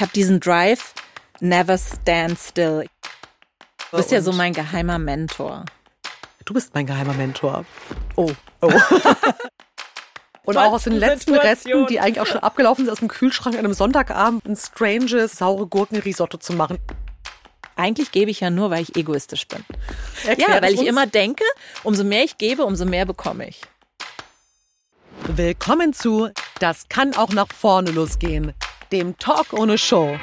Ich habe diesen Drive, never stand still. Du bist ja so mein geheimer Mentor. Du bist mein geheimer Mentor. Oh. Oh. Und auch aus den letzten Resten, die eigentlich auch schon abgelaufen sind, aus dem Kühlschrank an einem Sonntagabend ein stranges, saure Gurkenrisotto zu machen. Eigentlich gebe ich ja nur, weil ich egoistisch bin. Erklär ja, weil ich uns. immer denke, umso mehr ich gebe, umso mehr bekomme ich. Willkommen zu Das kann auch nach vorne losgehen, dem Talk ohne Show.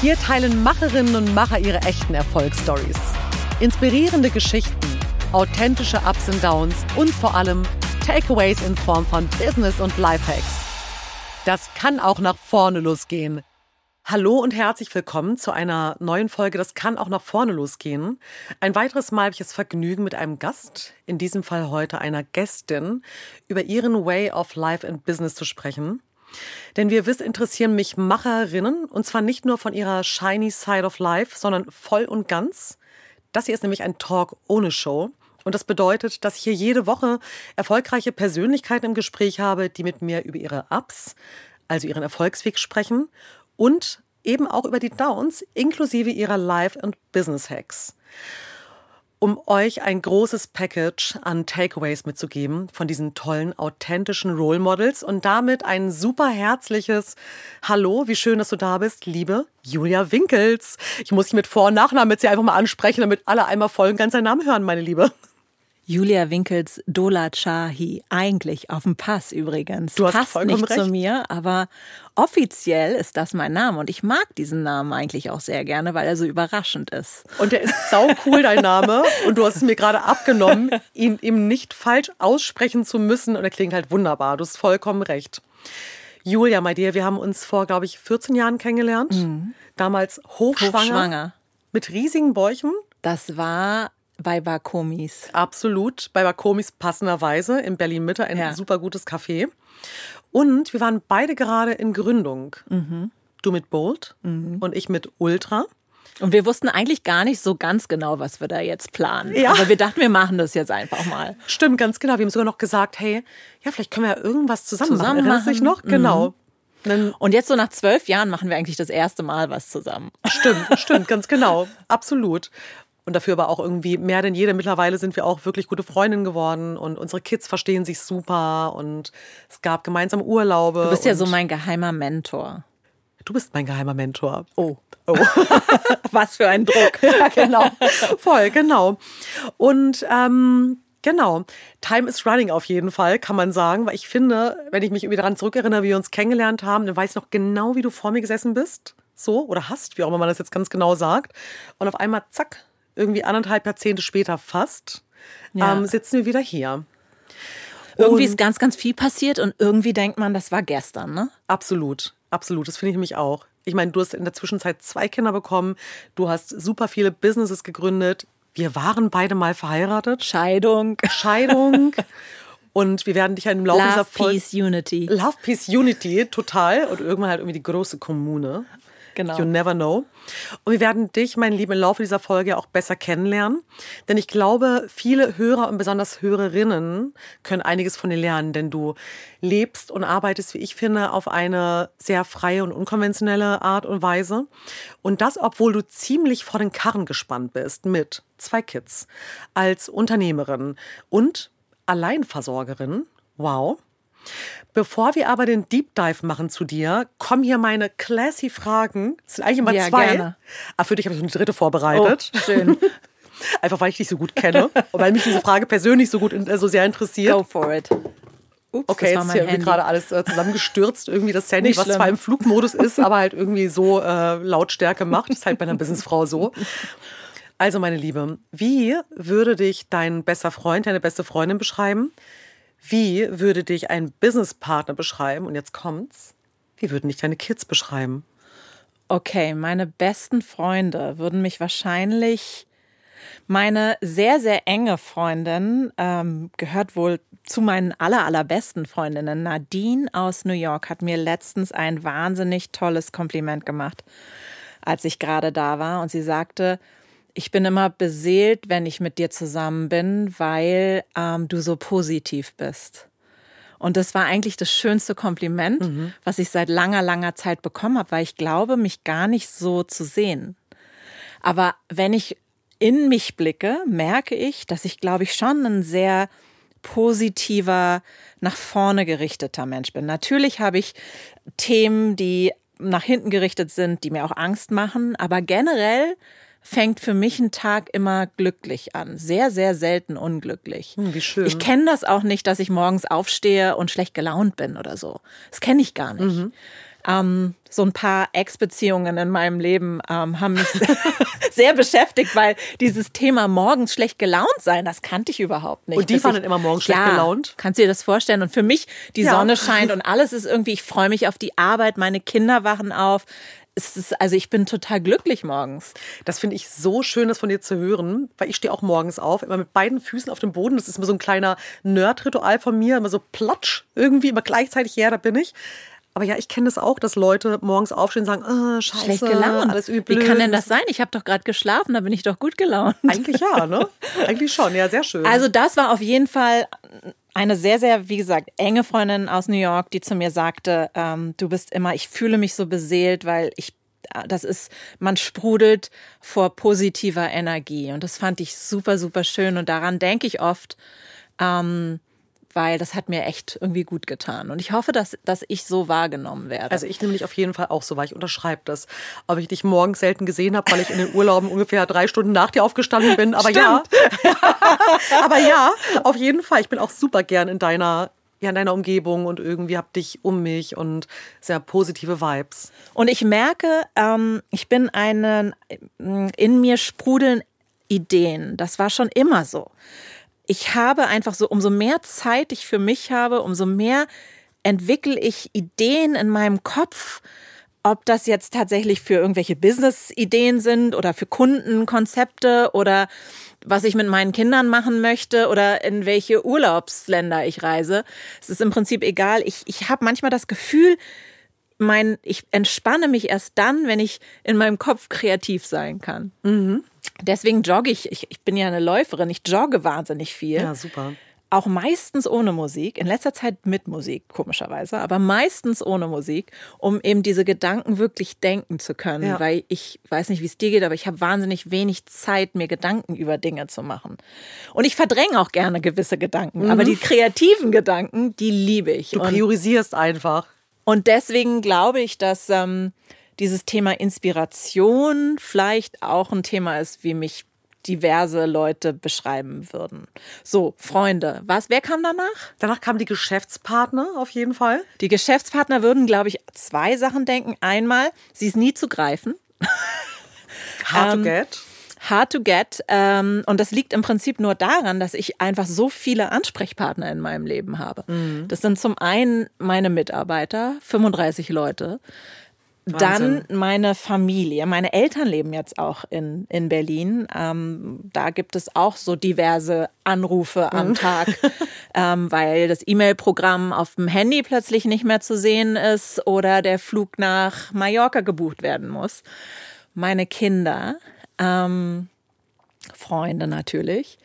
Hier teilen Macherinnen und Macher ihre echten Erfolgsstories. Inspirierende Geschichten, authentische Ups und Downs und vor allem Takeaways in Form von Business und Lifehacks. Das kann auch nach vorne losgehen. Hallo und herzlich willkommen zu einer neuen Folge Das kann auch nach vorne losgehen. Ein weiteres Mal habe ich das Vergnügen mit einem Gast, in diesem Fall heute einer Gästin, über ihren Way of Life and Business zu sprechen. Denn wie ihr wisst, interessieren mich Macherinnen und zwar nicht nur von ihrer shiny side of life, sondern voll und ganz. Das hier ist nämlich ein Talk ohne Show. Und das bedeutet, dass ich hier jede Woche erfolgreiche Persönlichkeiten im Gespräch habe, die mit mir über ihre Ups, also ihren Erfolgsweg sprechen und eben auch über die Downs inklusive ihrer Life- und Business-Hacks. Um euch ein großes Package an Takeaways mitzugeben von diesen tollen, authentischen Role Models und damit ein super herzliches Hallo, wie schön, dass du da bist, liebe Julia Winkels. Ich muss dich mit Vor- und Nachnamen mit sie einfach mal ansprechen, damit alle einmal voll und ganz seinen Namen hören, meine Liebe. Julia Winkels Dola Chahi, eigentlich auf dem Pass übrigens. Du hast Passt vollkommen nicht recht. zu mir, aber offiziell ist das mein Name und ich mag diesen Namen eigentlich auch sehr gerne, weil er so überraschend ist. Und der ist sau cool, dein Name. Und du hast es mir gerade abgenommen, ihn ihm nicht falsch aussprechen zu müssen. Und er klingt halt wunderbar. Du hast vollkommen recht. Julia, my dear, wir haben uns vor, glaube ich, 14 Jahren kennengelernt. Damals hochschwanger, Hochschwanger. mit riesigen Bäuchen. Das war bei Bakomis. Absolut. Bei Bakomis passenderweise in Berlin-Mitte ein Ja. super gutes Café. Und wir waren beide gerade in Gründung. Du mit Bolt und ich mit Ultra. Und wir wussten eigentlich gar nicht so ganz genau, was wir da jetzt planen. Ja. Aber wir dachten, wir machen das jetzt einfach mal. Stimmt, ganz genau. Wir haben sogar noch gesagt, hey, ja, vielleicht können wir ja irgendwas zusammen, Zusammen machen. Erinnerst dich machen. Mhm. noch? Genau. Und jetzt so nach zwölf Jahren machen wir eigentlich das erste Mal was zusammen. stimmt, stimmt, ganz genau. Absolut. Und dafür aber auch irgendwie mehr denn je. Denn Mittlerweile sind wir auch wirklich gute Freundinnen geworden und unsere Kids verstehen sich super und es gab gemeinsam Urlaube. Du bist ja so mein geheimer Mentor. Du bist mein geheimer Mentor. Oh. Oh. Was für ein Druck. ja, genau. Voll, genau. Und ähm, genau, Time is running auf jeden Fall, kann man sagen. Weil ich finde, wenn ich mich irgendwie daran zurückerinnere, wie wir uns kennengelernt haben, dann weiß ich noch genau, wie du vor mir gesessen bist. So, oder hast, wie auch immer man das jetzt ganz genau sagt. Und auf einmal, zack, irgendwie anderthalb Jahrzehnte später fast, Ja. ähm, sitzen wir wieder hier. Irgendwie Und- ist ganz, ganz viel passiert und irgendwie denkt man, das war gestern, ne? Absolut, absolut. Das finde ich nämlich auch. Ich meine, du hast in der Zwischenzeit zwei Kinder bekommen, du hast super viele Businesses gegründet. Wir waren beide mal verheiratet. Scheidung, Scheidung. Und wir werden dich ja im Laufe dieser Love, Folge. Peace, Unity. Love, Peace, Unity, total. Und irgendwann halt irgendwie die große Kommune. Genau. You never know. Und wir werden dich, mein Lieben, im Laufe dieser Folge auch besser kennenlernen. Denn ich glaube, viele Hörer und besonders Hörerinnen können einiges von dir lernen, denn du lebst und arbeitest, wie ich finde, auf eine sehr freie und unkonventionelle Art und Weise. Und das, obwohl du ziemlich vor den Karren gespannt bist mit zwei Kids, als Unternehmerin und Alleinversorgerin. Wow. Bevor wir aber den Deep Dive machen zu dir, kommen hier meine classy Fragen. Es sind eigentlich immer Ja, zwei. gerne. Aber für dich habe ich eine dritte vorbereitet. Oh, schön. Einfach weil ich dich so gut kenne und weil mich diese Frage persönlich so gut äh, so sehr interessiert. Go for it. Ups, Okay, das jetzt ist hier irgendwie gerade alles äh, zusammengestürzt, irgendwie das Handy, was zwar im Flugmodus ist, aber halt irgendwie so äh, Lautstärke macht. Ist halt bei einer Businessfrau so. Also, meine Liebe, wie würde dich dein bester Freund, deine beste Freundin beschreiben? Wie würde dich ein Businesspartner beschreiben? Und jetzt kommt's. Wie würden dich deine Kids beschreiben? Okay, meine besten Freunde würden mich wahrscheinlich. Meine sehr, sehr enge Freundin ähm, gehört wohl zu meinen aller, allerbesten Freundinnen. Nadine aus New York hat mir letztens ein wahnsinnig tolles Kompliment gemacht, als ich gerade da war. Und sie sagte, ich bin immer beseelt, wenn ich mit dir zusammen bin, weil ähm, du so positiv bist. Und das war eigentlich das schönste Kompliment, mhm. was ich seit langer, langer Zeit bekommen habe, weil ich glaube, mich gar nicht so zu sehen. Aber wenn ich in mich blicke, merke ich, dass ich, glaube ich, schon ein sehr positiver, nach vorne gerichteter Mensch bin. Natürlich habe ich Themen, die nach hinten gerichtet sind, die mir auch Angst machen, aber generell fängt für mich ein Tag immer glücklich an. Sehr, sehr selten unglücklich. Hm, wie schön. Ich kenne das auch nicht, dass ich morgens aufstehe und schlecht gelaunt bin oder so. Das kenne ich gar nicht. Mhm. Ähm, so ein paar Ex-Beziehungen in meinem Leben ähm, haben mich sehr beschäftigt, weil dieses Thema morgens schlecht gelaunt sein, das kannte ich überhaupt nicht. Und die waren dann immer morgens schlecht ja, gelaunt? Kannst du dir das vorstellen? Und für mich, die ja. Sonne scheint und alles ist irgendwie, ich freue mich auf die Arbeit, meine Kinder wachen auf, es ist, also ich bin total glücklich morgens. Das finde ich so schön, das von dir zu hören, weil ich stehe auch morgens auf, immer mit beiden Füßen auf dem Boden. Das ist immer so ein kleiner Nerd-Ritual von mir, immer so platsch, irgendwie immer gleichzeitig, ja, da bin ich. Aber ja, ich kenne das auch, dass Leute morgens aufstehen und sagen, oh, scheiße, Schlecht gelaunt. alles übel. Wie kann denn das sein? Ich habe doch gerade geschlafen, da bin ich doch gut gelaunt. Eigentlich ja, ne? Eigentlich schon, ja, sehr schön. Also das war auf jeden Fall eine sehr, sehr, wie gesagt, enge Freundin aus New York, die zu mir sagte, ähm, du bist immer, ich fühle mich so beseelt, weil ich das ist, man sprudelt vor positiver Energie. Und das fand ich super, super schön. Und daran denke ich oft, ähm, weil das hat mir echt irgendwie gut getan. Und ich hoffe, dass, dass ich so wahrgenommen werde. Also ich nehme dich auf jeden Fall auch so wahr. Ich unterschreibe das. Ob ich dich morgens selten gesehen habe, weil ich in den Urlauben ungefähr drei Stunden nach dir aufgestanden bin. Aber Stimmt. ja. aber ja, auf jeden Fall. Ich bin auch super gern in deiner ja, in deiner Umgebung und irgendwie hab dich um mich und sehr positive Vibes. Und ich merke, ähm, ich bin einen in mir sprudeln Ideen. Das war schon immer so ich habe einfach so, umso mehr Zeit ich für mich habe, umso mehr entwickle ich Ideen in meinem Kopf, ob das jetzt tatsächlich für irgendwelche Business-Ideen sind oder für Kundenkonzepte oder was ich mit meinen Kindern machen möchte oder in welche Urlaubsländer ich reise. Es ist im Prinzip egal. Ich, ich habe manchmal das Gefühl, mein, ich entspanne mich erst dann, wenn ich in meinem Kopf kreativ sein kann. Mhm. Deswegen jogge ich. ich. Ich bin ja eine Läuferin. Ich jogge wahnsinnig viel. Ja, super. Auch meistens ohne Musik, in letzter Zeit mit Musik, komischerweise, aber meistens ohne Musik, um eben diese Gedanken wirklich denken zu können. Ja. Weil ich weiß nicht, wie es dir geht, aber ich habe wahnsinnig wenig Zeit, mir Gedanken über Dinge zu machen. Und ich verdränge auch gerne gewisse Gedanken, mhm. aber die kreativen Gedanken, die liebe ich. Du priorisierst und, einfach. Und deswegen glaube ich, dass ähm, dieses Thema Inspiration vielleicht auch ein Thema ist, wie mich diverse Leute beschreiben würden. So, Freunde, was, wer kam danach? Danach kamen die Geschäftspartner auf jeden Fall. Die Geschäftspartner würden, glaube ich, zwei Sachen denken. Einmal, sie ist nie zu greifen. Hard to get. Hard to get. Ähm, und das liegt im Prinzip nur daran, dass ich einfach so viele Ansprechpartner in meinem Leben habe. Mhm. Das sind zum einen meine Mitarbeiter, 35 Leute. Wahnsinn. Dann meine Familie. Meine Eltern leben jetzt auch in, in Berlin. Ähm, da gibt es auch so diverse Anrufe am mhm. Tag, ähm, weil das E-Mail-Programm auf dem Handy plötzlich nicht mehr zu sehen ist oder der Flug nach Mallorca gebucht werden muss. Meine Kinder, ähm, Freunde natürlich.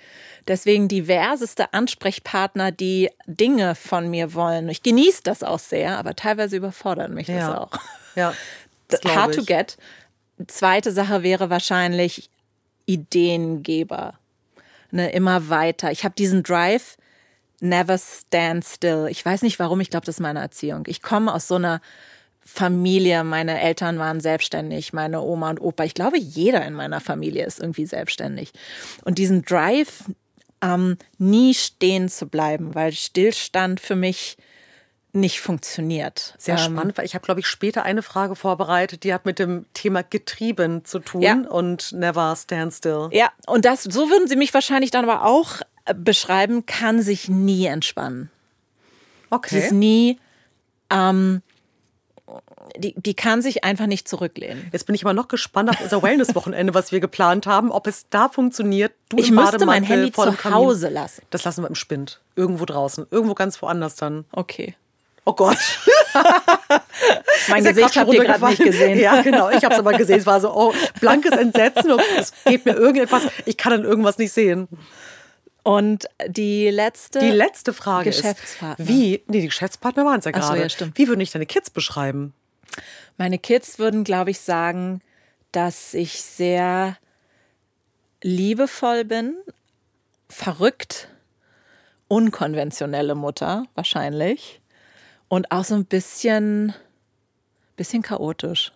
Deswegen diverseste Ansprechpartner, die Dinge von mir wollen. Ich genieße das auch sehr, aber teilweise überfordert mich ja. das auch. Ja. Hard to get. Zweite Sache wäre wahrscheinlich Ideengeber. Ne, immer weiter. Ich habe diesen Drive, never stand still. Ich weiß nicht warum, ich glaube, das ist meine Erziehung. Ich komme aus so einer Familie, meine Eltern waren selbstständig, meine Oma und Opa. Ich glaube, jeder in meiner Familie ist irgendwie selbstständig. Und diesen Drive, ähm, nie stehen zu bleiben, weil Stillstand für mich nicht funktioniert. Sehr ähm, spannend, weil ich habe, glaube ich, später eine Frage vorbereitet, die hat mit dem Thema getrieben zu tun ja. und never stand still. Ja, und das, so würden Sie mich wahrscheinlich dann aber auch äh, beschreiben, kann sich nie entspannen. Okay. Sie ist nie, ähm, die, die kann sich einfach nicht zurücklehnen. Jetzt bin ich aber noch gespannt auf unser Wellness-Wochenende, was wir geplant haben, ob es da funktioniert. Du ich müsste mein Handy zu Hause lassen. Das lassen wir im Spind. Irgendwo draußen. Irgendwo ganz woanders dann. Okay. Oh Gott. mein Gesicht habt ihr gerade nicht gesehen. Ja, genau. Ich habe es aber gesehen. Es war so, oh, blankes Entsetzen. Und es geht mir irgendetwas. Ich kann dann irgendwas nicht sehen. Und die letzte. Die letzte Frage Geschäftspartner. ist, wie, nee, die Geschäftspartner waren es ja Ach so, gerade. ja, stimmt. Wie würden dich deine Kids beschreiben? Meine Kids würden, glaube ich, sagen, dass ich sehr liebevoll bin, verrückt, unkonventionelle Mutter wahrscheinlich und auch so ein bisschen, bisschen chaotisch.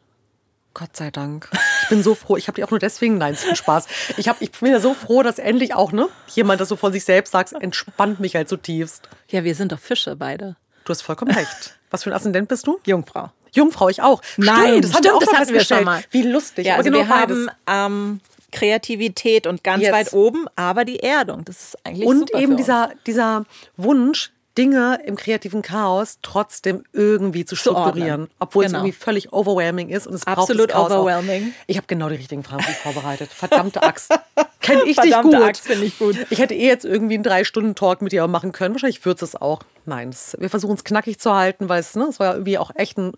Gott sei Dank. Ich bin so froh. Ich habe die auch nur deswegen, nein, Spaß. Ich, hab, ich bin ja so froh, dass endlich auch ne, jemand das so von sich selbst sagt, entspannt mich halt zutiefst. Ja, wir sind doch Fische beide. Du hast vollkommen recht. Was für ein Aszendent bist du? Jungfrau. Jungfrau, ich auch. Nein, das, haben wir stimmt, auch das schon hatten wir schon mal. Wie lustig. Ja, also genau wir haben ähm, Kreativität und ganz Yes. weit oben, aber die Erdung. Das ist eigentlich Und eben dieser, dieser Wunsch, Dinge im kreativen Chaos trotzdem irgendwie zu Zu strukturieren. obwohl Genau. es irgendwie völlig overwhelming ist. Und es braucht Absolut Chaos overwhelming. Auch. Ich habe genau die richtigen Fragen vorbereitet. Verdammte Axt. Kenn ich Verdammte dich gut. Axt, finde ich gut. Ich hätte eh jetzt irgendwie einen Drei-Stunden-Talk mit dir machen können. Wahrscheinlich wird es auch. Nein, wir versuchen es knackig zu halten, weil es, ne, es soll ja irgendwie auch echt ein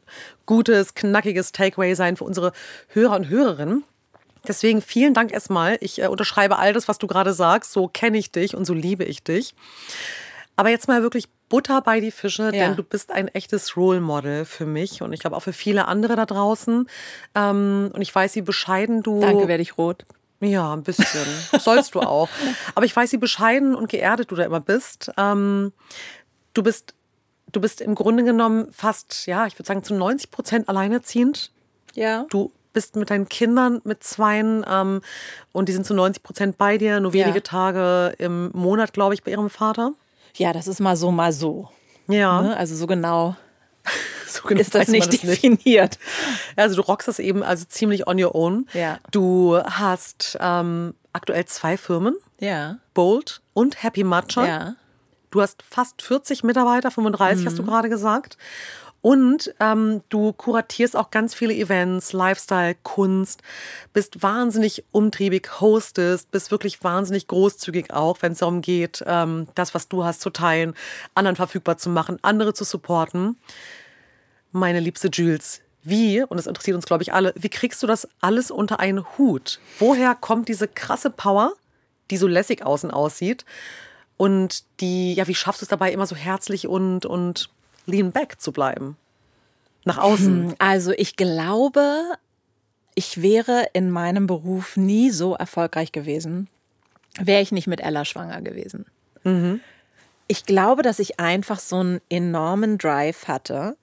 gutes, knackiges Takeaway sein für unsere Hörer und Hörerinnen. Deswegen vielen Dank erstmal. Ich äh, unterschreibe all das, was du gerade sagst. So kenne ich dich und so liebe ich dich. Aber jetzt mal wirklich Butter bei die Fische, Ja. denn du bist ein echtes Role Model für mich und ich glaube auch für viele andere da draußen. Ähm, und ich weiß, wie bescheiden du. Danke, werde ich rot. Ja, ein bisschen. Sollst du auch. Aber ich weiß, wie bescheiden und geerdet du da immer bist. Ähm, du bist, du bist im Grunde genommen fast, ja, ich würde sagen, zu 90 Prozent alleinerziehend. Ja. Du bist mit deinen Kindern, mit Zweien, ähm, und die sind zu 90 Prozent bei dir, nur wenige Ja. Tage im Monat, glaube ich, bei ihrem Vater. Ja, das ist mal so, mal so. Ja, Ne? Also so genau so genau ist das nicht definiert. Also du rockst das eben also ziemlich on your own. Ja. Du hast ähm, aktuell zwei Firmen, Ja. Bold und Happy Matcha. Ja. Du hast fast 40 Mitarbeiter, 35 hast du gerade gesagt. Und ähm, du kuratierst auch ganz viele Events, Lifestyle, Kunst, bist wahnsinnig umtriebig, hostest, bist wirklich wahnsinnig großzügig auch, wenn es darum geht, ähm, das, was du hast, zu teilen, anderen verfügbar zu machen, andere zu supporten. Meine liebste Jules, wie, und das interessiert uns, glaube ich, alle, wie kriegst du das alles unter einen Hut? Woher kommt diese krasse Power, die so lässig außen aussieht? Und die, ja, wie schaffst du es dabei, immer so herzlich und, und lean back zu bleiben? Nach außen. Also ich glaube, ich wäre in meinem Beruf nie so erfolgreich gewesen, wäre ich nicht mit Ella schwanger gewesen. Ich glaube, dass ich einfach so einen enormen Drive hatte,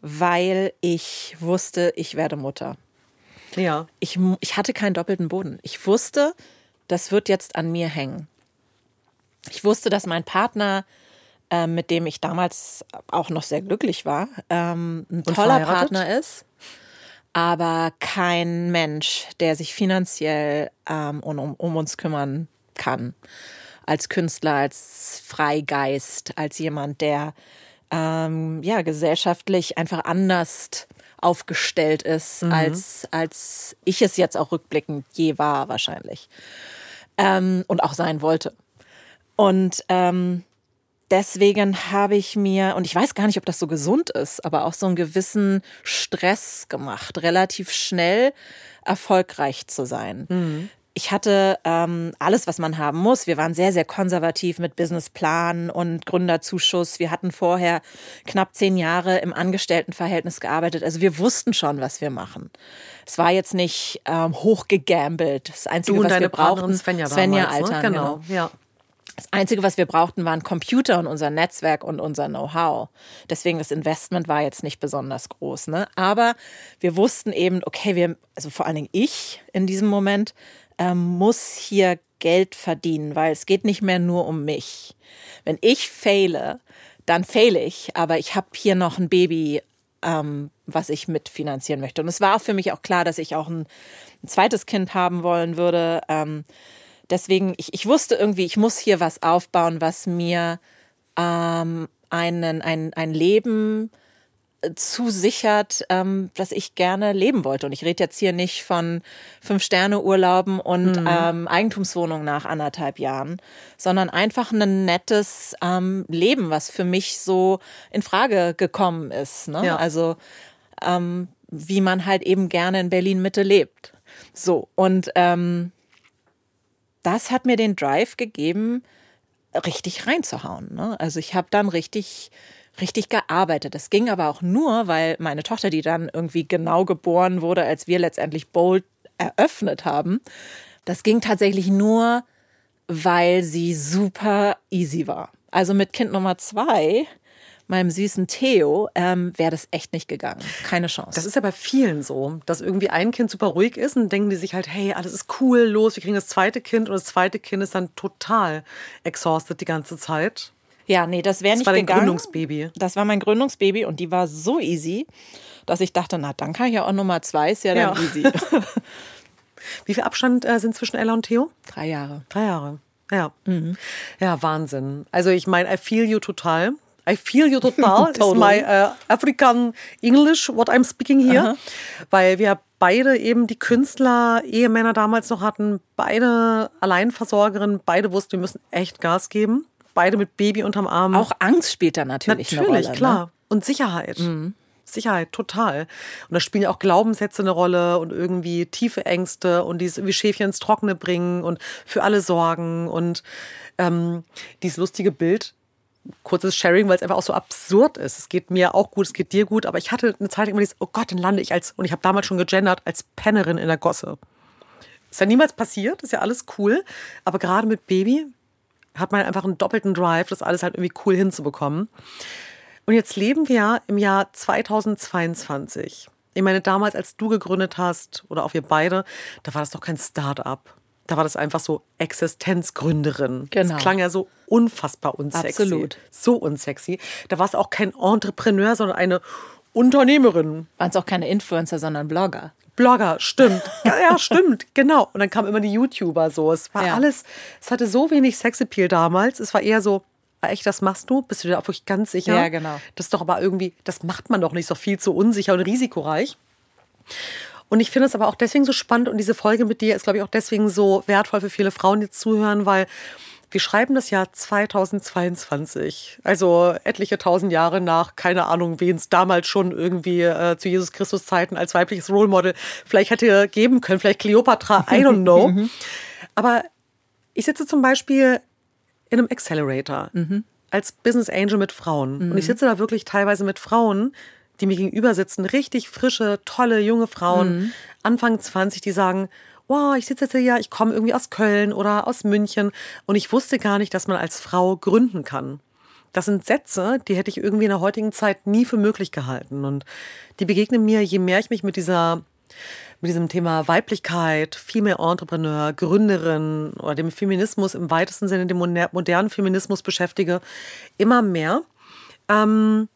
weil ich wusste, ich werde Mutter. Ja. Ich, ich hatte keinen doppelten Boden. Ich wusste, das wird jetzt an mir hängen. Ich wusste, dass mein Partner, ähm, mit dem ich damals auch noch sehr glücklich war, ähm, ein toller verheiratet? Partner ist, aber kein Mensch, der sich finanziell ähm, um, um, uns kümmern kann. Als Künstler, als Freigeist, als jemand, der ähm, ja, gesellschaftlich einfach anders aufgestellt ist, als, als ich es jetzt auch rückblickend je war, wahrscheinlich. Ähm, und auch sein wollte. Und ähm, deswegen habe ich mir, und ich weiß gar nicht, ob das so gesund ist, aber auch so einen gewissen Stress gemacht, relativ schnell erfolgreich zu sein. Ich hatte ähm, alles, was man haben muss. Wir waren sehr, sehr konservativ mit Businessplan und Gründerzuschuss. Wir hatten vorher knapp zehn Jahre im Angestelltenverhältnis gearbeitet. Also wir wussten schon, was wir machen. Es war jetzt nicht ähm, hochgegambelt. Das Einzige, Du und was deine wir brauchten, Svenja, Svenja damals, Altern, ne? Genau. Ja. Das Einzige, was wir brauchten, waren Computer und unser Netzwerk und unser Know-how. Deswegen das Investment war jetzt nicht besonders groß. Ne? Aber wir wussten eben, okay, wir, also vor allen Dingen ich in diesem Moment, ähm, muss hier Geld verdienen, weil es geht nicht mehr nur um mich. Wenn ich faile, dann faile ich, aber ich habe hier noch ein Baby, ähm, was ich mitfinanzieren möchte. Und es war für mich auch klar, dass ich auch ein, ein zweites Kind haben wollen würde. Ähm, deswegen, ich, ich wusste irgendwie, ich muss hier was aufbauen, was mir ähm, einen, ein, ein Leben äh, zusichert, ähm, das ich gerne leben wollte. Und ich rede jetzt hier nicht von Fünf-Sterne-Urlauben und ähm, Eigentumswohnungen nach anderthalb Jahren, sondern einfach ein nettes ähm, Leben, was für mich so in Frage gekommen ist. Ne? Ja. Also ähm, wie man halt eben gerne in Berlin Mitte lebt. So und ähm, das hat mir den Drive gegeben, richtig reinzuhauen. Ne? Also ich habe dann richtig richtig gearbeitet. Das ging aber auch nur, weil meine Tochter, die dann irgendwie genau geboren wurde, als wir letztendlich Bold eröffnet haben, das ging tatsächlich nur, weil sie super easy war. Also mit Kind Nummer zwei meinem süßen Theo, ähm, wäre das echt nicht gegangen. Keine Chance. Das ist ja bei vielen so, dass irgendwie ein Kind super ruhig ist und denken die sich halt, hey, alles ist cool, los, wir kriegen das zweite Kind und das zweite Kind ist dann total exhausted die ganze Zeit. Ja, nee, das wäre nicht war dein gegangen. Gründungsbaby. Das war mein Gründungsbaby und die war so easy, dass ich dachte, na, dann kann ich ja auch Nummer zwei, ist ja dann Ja. easy. Wie viel Abstand äh, sind zwischen Ella und Theo? Drei Jahre. Drei Jahre. Ja. Ja, Wahnsinn. Also ich meine, I feel you total. I feel you total. It's Totally. my uh, African English, what I'm speaking here. Weil wir beide eben die Künstler, Ehemänner damals noch hatten, beide Alleinversorgerinnen, beide wussten, wir müssen echt Gas geben. Beide mit Baby unterm Arm. Auch Angst spielt da natürlich, Natürlich, eine Rolle. klar. Ne? Und Sicherheit. Sicherheit, total. Und da spielen ja auch Glaubenssätze eine Rolle und irgendwie tiefe Ängste und dieses irgendwie Schäfchen ins Trockene bringen und für alle sorgen und ähm, dieses lustige Bild, kurzes Sharing, weil es einfach auch so absurd ist. Es geht mir auch gut, es geht dir gut, aber ich hatte eine Zeit immer dieses, oh Gott, dann lande ich als, und ich habe damals schon gegendert, als Pennerin in der Gosse. Ist ja niemals passiert, ist ja alles cool, aber gerade mit Baby hat man einfach einen doppelten Drive, das alles halt irgendwie cool hinzubekommen. Und jetzt leben wir im Jahr 2022. Ich meine, damals, als du gegründet hast, oder auch wir beide, da war das doch kein Start-up. Da war das einfach so Existenzgründerin. Genau. Das klang ja so unfassbar unsexy. Absolut. So unsexy. Da war es auch kein Entrepreneur, sondern eine Unternehmerin. Waren es auch keine Influencer, sondern Blogger. Blogger, stimmt. Ja, ja, stimmt, genau. Und dann kamen immer die YouTuber so. Es war Ja. alles, es hatte so wenig Sexappeal damals. Es war eher so, ah, echt, das machst du? Bist du dir auch wirklich ganz sicher? Ja, genau. Das ist doch aber irgendwie, das macht man doch nicht so viel zu unsicher und risikoreich. Und ich finde es aber auch deswegen so spannend und diese Folge mit dir ist, glaube ich, auch deswegen so wertvoll für viele Frauen, die zuhören, weil wir schreiben das Jahr 2022, also etliche tausend Jahre nach, keine Ahnung, wen es damals schon irgendwie äh, zu Jesus Christus Zeiten als weibliches Role Model vielleicht hätte geben können, vielleicht Cleopatra, I don't know. Aber ich sitze zum Beispiel in einem Accelerator als Business Angel mit Frauen. Und ich sitze da wirklich teilweise mit Frauen, die mir gegenüber sitzen, richtig frische, tolle, junge Frauen, Anfang 20, die sagen, wow, ich sitze jetzt hier, ich komme irgendwie aus Köln oder aus München und ich wusste gar nicht, dass man als Frau gründen kann. Das sind Sätze, die hätte ich irgendwie in der heutigen Zeit nie für möglich gehalten. Und die begegnen mir, je mehr ich mich mit dieser mit diesem Thema Weiblichkeit, Female Entrepreneur, Gründerin oder dem Feminismus im weitesten Sinne, dem moder- modernen Feminismus beschäftige, immer mehr. Ähm,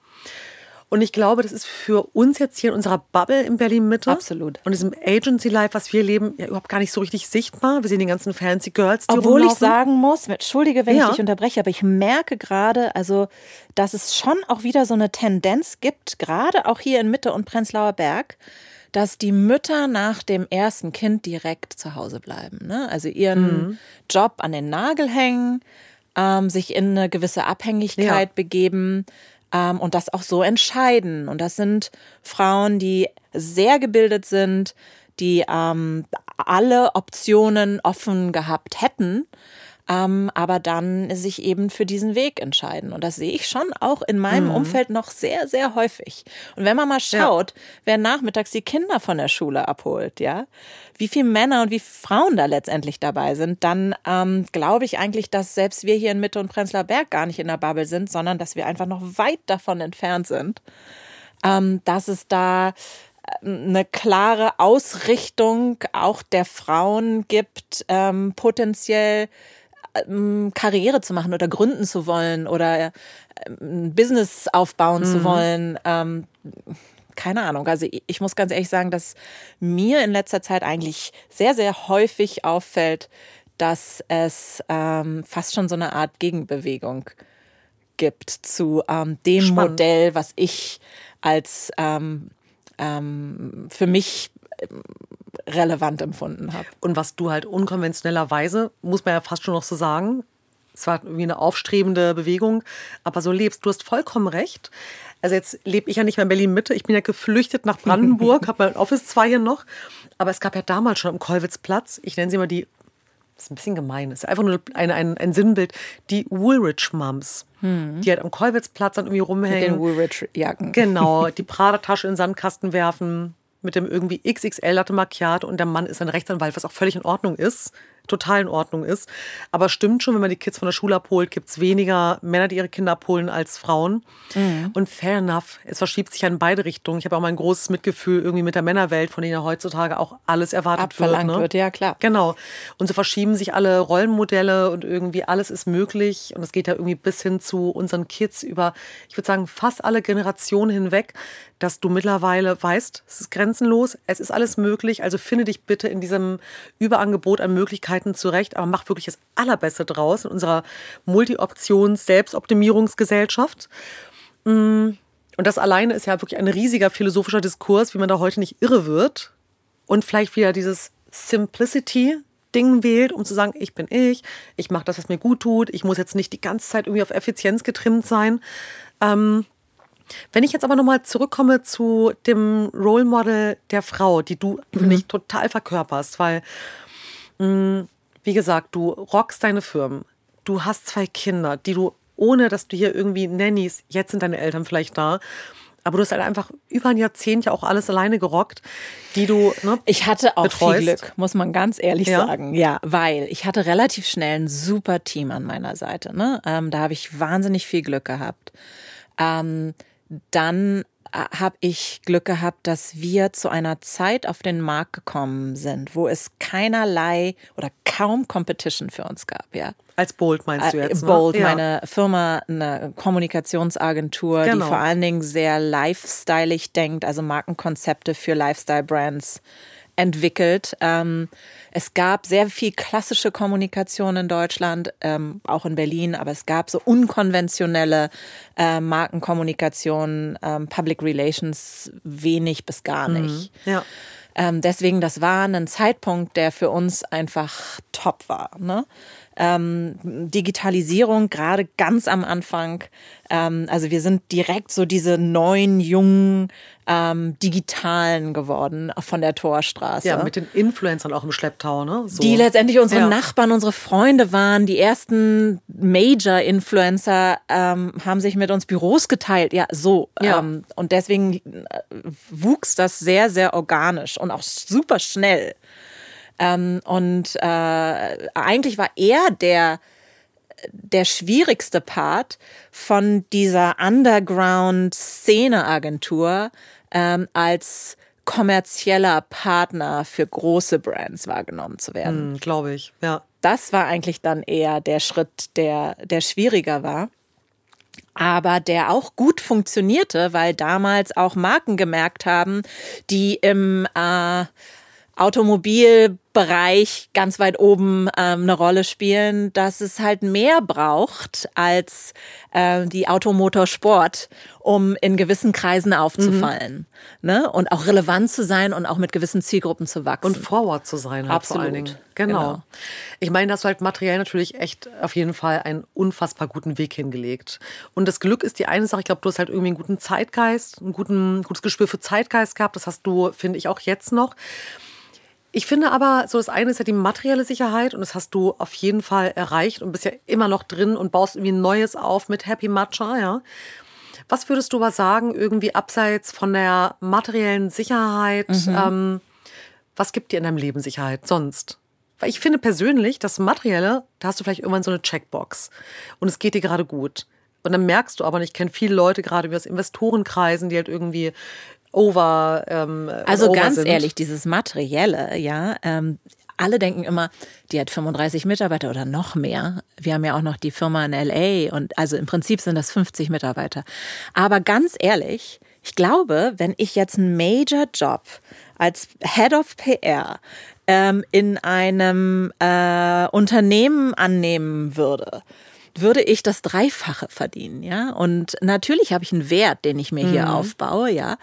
und ich glaube, das ist für uns jetzt hier in unserer Bubble in Berlin-Mitte Absolut. und diesem Agency-Life, was wir leben, ja überhaupt gar nicht so richtig sichtbar. Wir sehen die ganzen fancy Girls, die Obwohl ich sagen muss, entschuldige, wenn Ja. ich dich unterbreche, aber ich merke gerade, also, dass es schon auch wieder so eine Tendenz gibt, gerade auch hier in Mitte und Prenzlauer Berg, dass die Mütter nach dem ersten Kind direkt zu Hause bleiben. Ne? Also ihren Job an den Nagel hängen, ähm, sich in eine gewisse Abhängigkeit Ja. begeben ähm, und das auch so entscheiden. Und das sind Frauen, die sehr gebildet sind, die ähm, alle Optionen offen gehabt hätten, ähm, aber dann sich eben für diesen Weg entscheiden. Und das sehe ich schon auch in meinem Umfeld noch sehr, sehr häufig. Und wenn man mal schaut, wer nachmittags die Kinder von der Schule abholt, ja, wie viele Männer und wie viele Frauen da letztendlich dabei sind, dann ähm, glaube ich eigentlich, dass selbst wir hier in Mitte und Prenzlauer Berg gar nicht in der Bubble sind, sondern dass wir einfach noch weit davon entfernt sind ähm, dass es da ähm, eine klare Ausrichtung auch der Frauen gibt, ähm, potenziell ähm, Karriere zu machen oder gründen zu wollen oder ähm, ein Business aufbauen zu wollen. Ähm, keine Ahnung. Also ich, muss ganz ehrlich sagen, dass mir in letzter Zeit eigentlich sehr, sehr häufig auffällt, dass es ähm, fast schon so eine Art Gegenbewegung gibt zu ähm, dem Spannend. Modell, was ich als ähm, ähm, für mich relevant empfunden habe. Und was du halt unkonventionellerweise, muss man ja fast schon noch so sagen, es war irgendwie eine aufstrebende Bewegung, aber so lebst. Du hast vollkommen recht. Also jetzt lebe ich ja nicht mehr in Berlin-Mitte. Ich bin ja geflüchtet nach Brandenburg, habe mein Office zwar hier noch. Aber es gab ja damals schon am Kollwitzplatz, ich nenne sie mal die das ist ein bisschen gemein, das ist einfach nur eine, ein, ein Sinnbild, die Woolrich Mums, hm. die halt am Kolwitzplatz dann irgendwie rumhängen. Mit den Woolrich-Jacken. Genau, die Prada-Tasche in den Sandkasten werfen, mit dem irgendwie XXL Latte Macchiato und der Mann ist ein Rechtsanwalt, was auch völlig in Ordnung ist total in Ordnung ist. Aber stimmt schon, wenn man die Kids von der Schule abholt, gibt es weniger Männer, die ihre Kinder abholen, als Frauen. Mhm. Und fair enough, es verschiebt sich ja in beide Richtungen. Ich habe auch mal ein großes Mitgefühl irgendwie mit der Männerwelt, von denen ja heutzutage auch alles erwartet Abverlangt wird. Ne? wird. Ja, klar. Genau. Und so verschieben sich alle Rollenmodelle und irgendwie alles ist möglich. Und es geht ja irgendwie bis hin zu unseren Kids über, ich würde sagen, fast alle Generationen hinweg, dass du mittlerweile weißt, es ist grenzenlos, es ist alles möglich. Also finde dich bitte in diesem Überangebot an Möglichkeiten zurecht, aber mach wirklich das Allerbeste draus in unserer Multi-Options-Selbstoptimierungsgesellschaft. Mm, und das alleine ist ja wirklich ein riesiger philosophischer Diskurs, wie man da heute nicht irre wird. Und vielleicht wieder dieses Simplicity Ding wählt, um zu sagen, ich bin ich, ich mache das, was mir gut tut, ich muss jetzt nicht die ganze Zeit irgendwie auf Effizienz getrimmt sein. Ähm, wenn ich jetzt aber nochmal zurückkomme zu dem Role Model der Frau, die du, mhm. finde ich, total verkörperst, weil, wie gesagt, du rockst deine Firmen, du hast zwei Kinder, die du, ohne dass du hier irgendwie Nannies, jetzt sind deine Eltern vielleicht da, aber du hast halt einfach über ein Jahrzehnt ja auch alles alleine gerockt, die du. Ne, ich hatte auch betreust. viel Glück, muss man ganz ehrlich ja? sagen. Ja, weil ich hatte relativ schnell ein super Team an meiner Seite. Ne? Ähm, da habe ich wahnsinnig viel Glück gehabt. Ähm, dann habe ich Glück gehabt, dass wir zu einer Zeit auf den Markt gekommen sind, wo es keinerlei oder kaum Competition für uns gab, ja. Als Bold meinst du äh, jetzt? Ne? Bold, ja. meine Firma, eine Kommunikationsagentur, genau. die vor allen Dingen sehr lifestyleig denkt, also Markenkonzepte für Lifestyle-Brands entwickelt. Ähm, es gab sehr viel klassische Kommunikation in Deutschland, ähm, auch in Berlin, aber es gab so unkonventionelle äh, Markenkommunikation, ähm, Public Relations wenig bis gar mhm. nicht. Mhm. Ja. Ähm, deswegen, das war ein Zeitpunkt, der für uns einfach top war. Ne? ähm, Digitalisierung gerade ganz am Anfang. Ähm, also wir sind direkt so diese neuen, jungen ähm, Digitalen geworden von der Torstraße. Ja, mit den Influencern auch im Schlepptau, ne? So. Die letztendlich unsere ja. Nachbarn, unsere Freunde waren. Die ersten Major-Influencer ähm, haben sich mit uns Büros geteilt. Ja, so. Ja. Ähm, und deswegen äh, wuchs das sehr, sehr organisch und auch super schnell. Ähm, und äh, eigentlich war er der, der schwierigste Part von dieser Underground-Szene-Agentur ähm, als kommerzieller Partner für große Brands wahrgenommen zu werden. Mm, Glaube ich, ja. Das war eigentlich dann eher der Schritt, der, der schwieriger war aber der auch gut funktionierte, weil damals auch Marken gemerkt haben, die im äh, Automobilbereich ganz weit oben ähm, eine Rolle spielen, dass es halt mehr braucht als äh, die Automotorsport, um in gewissen Kreisen aufzufallen. Mhm. Ne? Und auch relevant zu sein und auch mit gewissen Zielgruppen zu wachsen. Und forward zu sein, halt Absolut. vor allen Dingen. Genau. genau. Ich meine, dass du halt materiell natürlich echt auf jeden Fall einen unfassbar guten Weg hingelegt. Und das Glück ist die eine Sache, ich glaube, du hast halt irgendwie einen guten Zeitgeist, ein guten, gutes Gespür für Zeitgeist gehabt. Das hast du, finde ich, auch jetzt noch. Ich finde aber, so das eine ist ja die materielle Sicherheit und das hast du auf jeden Fall erreicht und bist ja immer noch drin und baust irgendwie ein Neues auf mit Happy Matcha, ja. Was würdest du aber sagen, irgendwie abseits von der materiellen Sicherheit, mhm. ähm, was gibt dir in deinem Leben Sicherheit sonst? Weil ich finde persönlich, das Materielle, da hast du vielleicht irgendwann so eine Checkbox und es geht dir gerade gut. Und dann merkst du aber, und ich kenne viele Leute gerade wie aus Investorenkreisen, die halt irgendwie over. Ähm, also over ganz sind. ehrlich, dieses Materielle, ja. Ähm, alle denken immer, die hat 35 Mitarbeiter oder noch mehr. Wir haben ja auch noch die Firma in LA und also im Prinzip sind das 50 Mitarbeiter. Aber ganz ehrlich, ich glaube, wenn ich jetzt einen Major Job als Head of PR ähm, in einem äh, Unternehmen annehmen würde, würde ich das Dreifache verdienen, ja. Und natürlich habe ich einen Wert, den ich mir hier mhm. aufbaue, ja.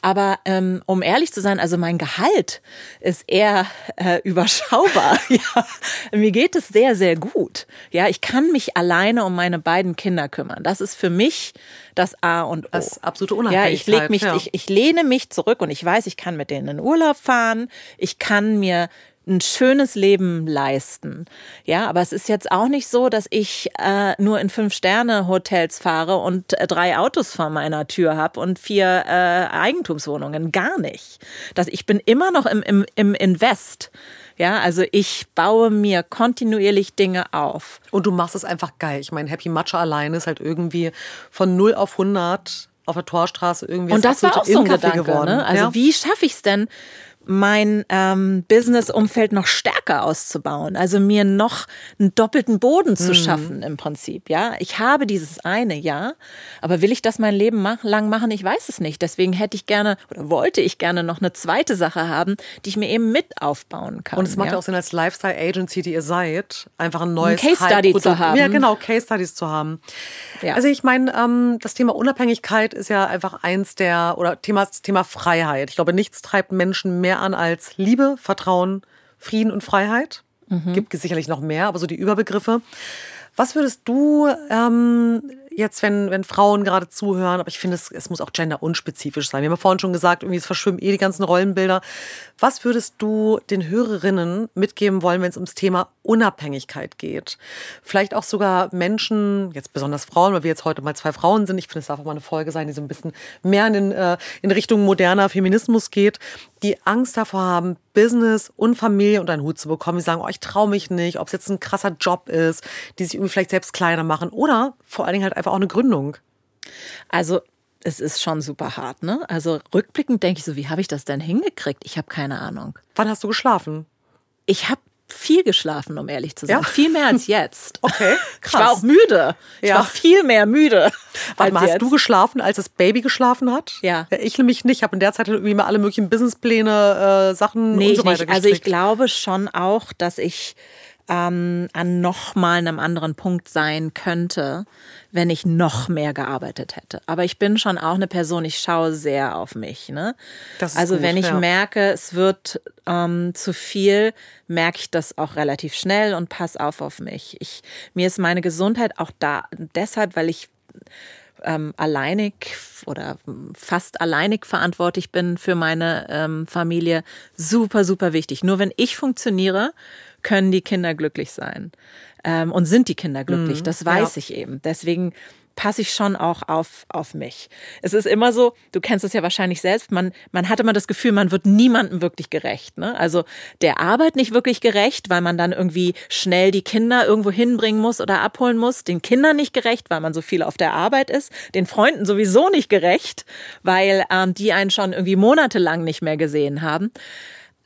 Aber ähm, um ehrlich zu sein, also mein Gehalt ist eher äh, überschaubar. ja. Mir geht es sehr, sehr gut. Ja, ich kann mich alleine um meine beiden Kinder kümmern. Das ist für mich das A und O. Das absolute Unabhängigkeit. Ja, ich leg mich, ja. ich, ich lehne mich zurück und ich weiß, ich kann mit denen in Urlaub fahren. Ich kann mir ein schönes Leben leisten. Ja, aber es ist jetzt auch nicht so, dass ich äh, nur in Fünf-Sterne-Hotels fahre und äh, drei Autos vor meiner Tür habe und vier äh, Eigentumswohnungen. Gar nicht. Das, ich bin immer noch im, im, im Invest. Ja, also ich baue mir kontinuierlich Dinge auf. Und du machst es einfach geil. Ich meine, Happy Matcha alleine ist halt irgendwie von 0 auf 100 auf der Torstraße irgendwie und das war auch so ein Gedanke, geworden. Ne? Also ja? wie schaffe ich es denn, mein ähm, Business-Umfeld noch stärker auszubauen, also mir noch einen doppelten Boden zu mhm. schaffen im Prinzip. Ja, ich habe dieses eine, ja, aber will ich das mein Leben lang machen? Ich weiß es nicht. Deswegen hätte ich gerne oder wollte ich gerne noch eine zweite Sache haben, die ich mir eben mit aufbauen kann. Und es macht ja auch Sinn als Lifestyle Agency, die ihr seid, einfach ein neues ein Case Study zu haben. Ja, genau, Case Studies zu haben. Ja. Also ich meine, ähm, das Thema Unabhängigkeit ist ja einfach eins der oder Thema Thema Freiheit. Ich glaube, nichts treibt Menschen mehr mehr an als Liebe, Vertrauen, Frieden und Freiheit. Mhm. Gibt es sicherlich noch mehr, aber so die Überbegriffe. Was würdest du ähm, jetzt, wenn, wenn Frauen gerade zuhören, aber ich finde, es, es muss auch genderunspezifisch sein. Wir haben ja vorhin schon gesagt, irgendwie es verschwimmen eh die ganzen Rollenbilder. Was würdest du den Hörerinnen mitgeben wollen, wenn es ums Thema Unabhängigkeit geht? Vielleicht auch sogar Menschen, jetzt besonders Frauen, weil wir jetzt heute mal zwei Frauen sind. Ich finde, es darf auch mal eine Folge sein, die so ein bisschen mehr in, äh, in Richtung moderner Feminismus geht, die Angst davor haben, Business und Familie unter einen Hut zu bekommen. Die sagen, oh, ich traue mich nicht, ob es jetzt ein krasser Job ist, die sich irgendwie vielleicht selbst kleiner machen oder vor allen Dingen halt einfach auch eine Gründung. Also es ist schon super hart, ne? Also rückblickend denke ich so, wie habe ich das denn hingekriegt? Ich habe keine Ahnung. Wann hast du geschlafen? Ich habe viel geschlafen, um ehrlich zu sein. Ja? Viel mehr als jetzt. Okay, krass. Ich war auch müde. Ich ja. war viel mehr müde. Warte mal, hast du geschlafen, als das Baby geschlafen hat? Ja. ich nämlich nicht. Ich habe in der Zeit halt irgendwie mal alle möglichen Businesspläne, äh, Sachen nee, und so weiter. Also ich glaube schon auch, dass ich ähm, an noch mal einem anderen Punkt sein könnte, wenn ich noch mehr gearbeitet hätte. Aber ich bin schon auch eine Person, ich schaue sehr auf mich. Ne? also gut, wenn ich ja. merke, es wird ähm, zu viel, merke ich das auch relativ schnell und pass auf auf mich. Ich, mir ist meine Gesundheit auch da deshalb, weil ich ähm, alleinig oder fast alleinig verantwortlich bin für meine ähm, Familie, super, super wichtig. Nur wenn ich funktioniere, können die Kinder glücklich sein ähm, und sind die Kinder glücklich. Mhm, das weiß ja. ich eben. Deswegen passe ich schon auch auf, auf mich. Es ist immer so, du kennst es ja wahrscheinlich selbst, man, man hat immer das Gefühl, man wird niemandem wirklich gerecht. Ne? Also der Arbeit nicht wirklich gerecht, weil man dann irgendwie schnell die Kinder irgendwo hinbringen muss oder abholen muss. Den Kindern nicht gerecht, weil man so viel auf der Arbeit ist. Den Freunden sowieso nicht gerecht, weil ähm, die einen schon irgendwie monatelang nicht mehr gesehen haben.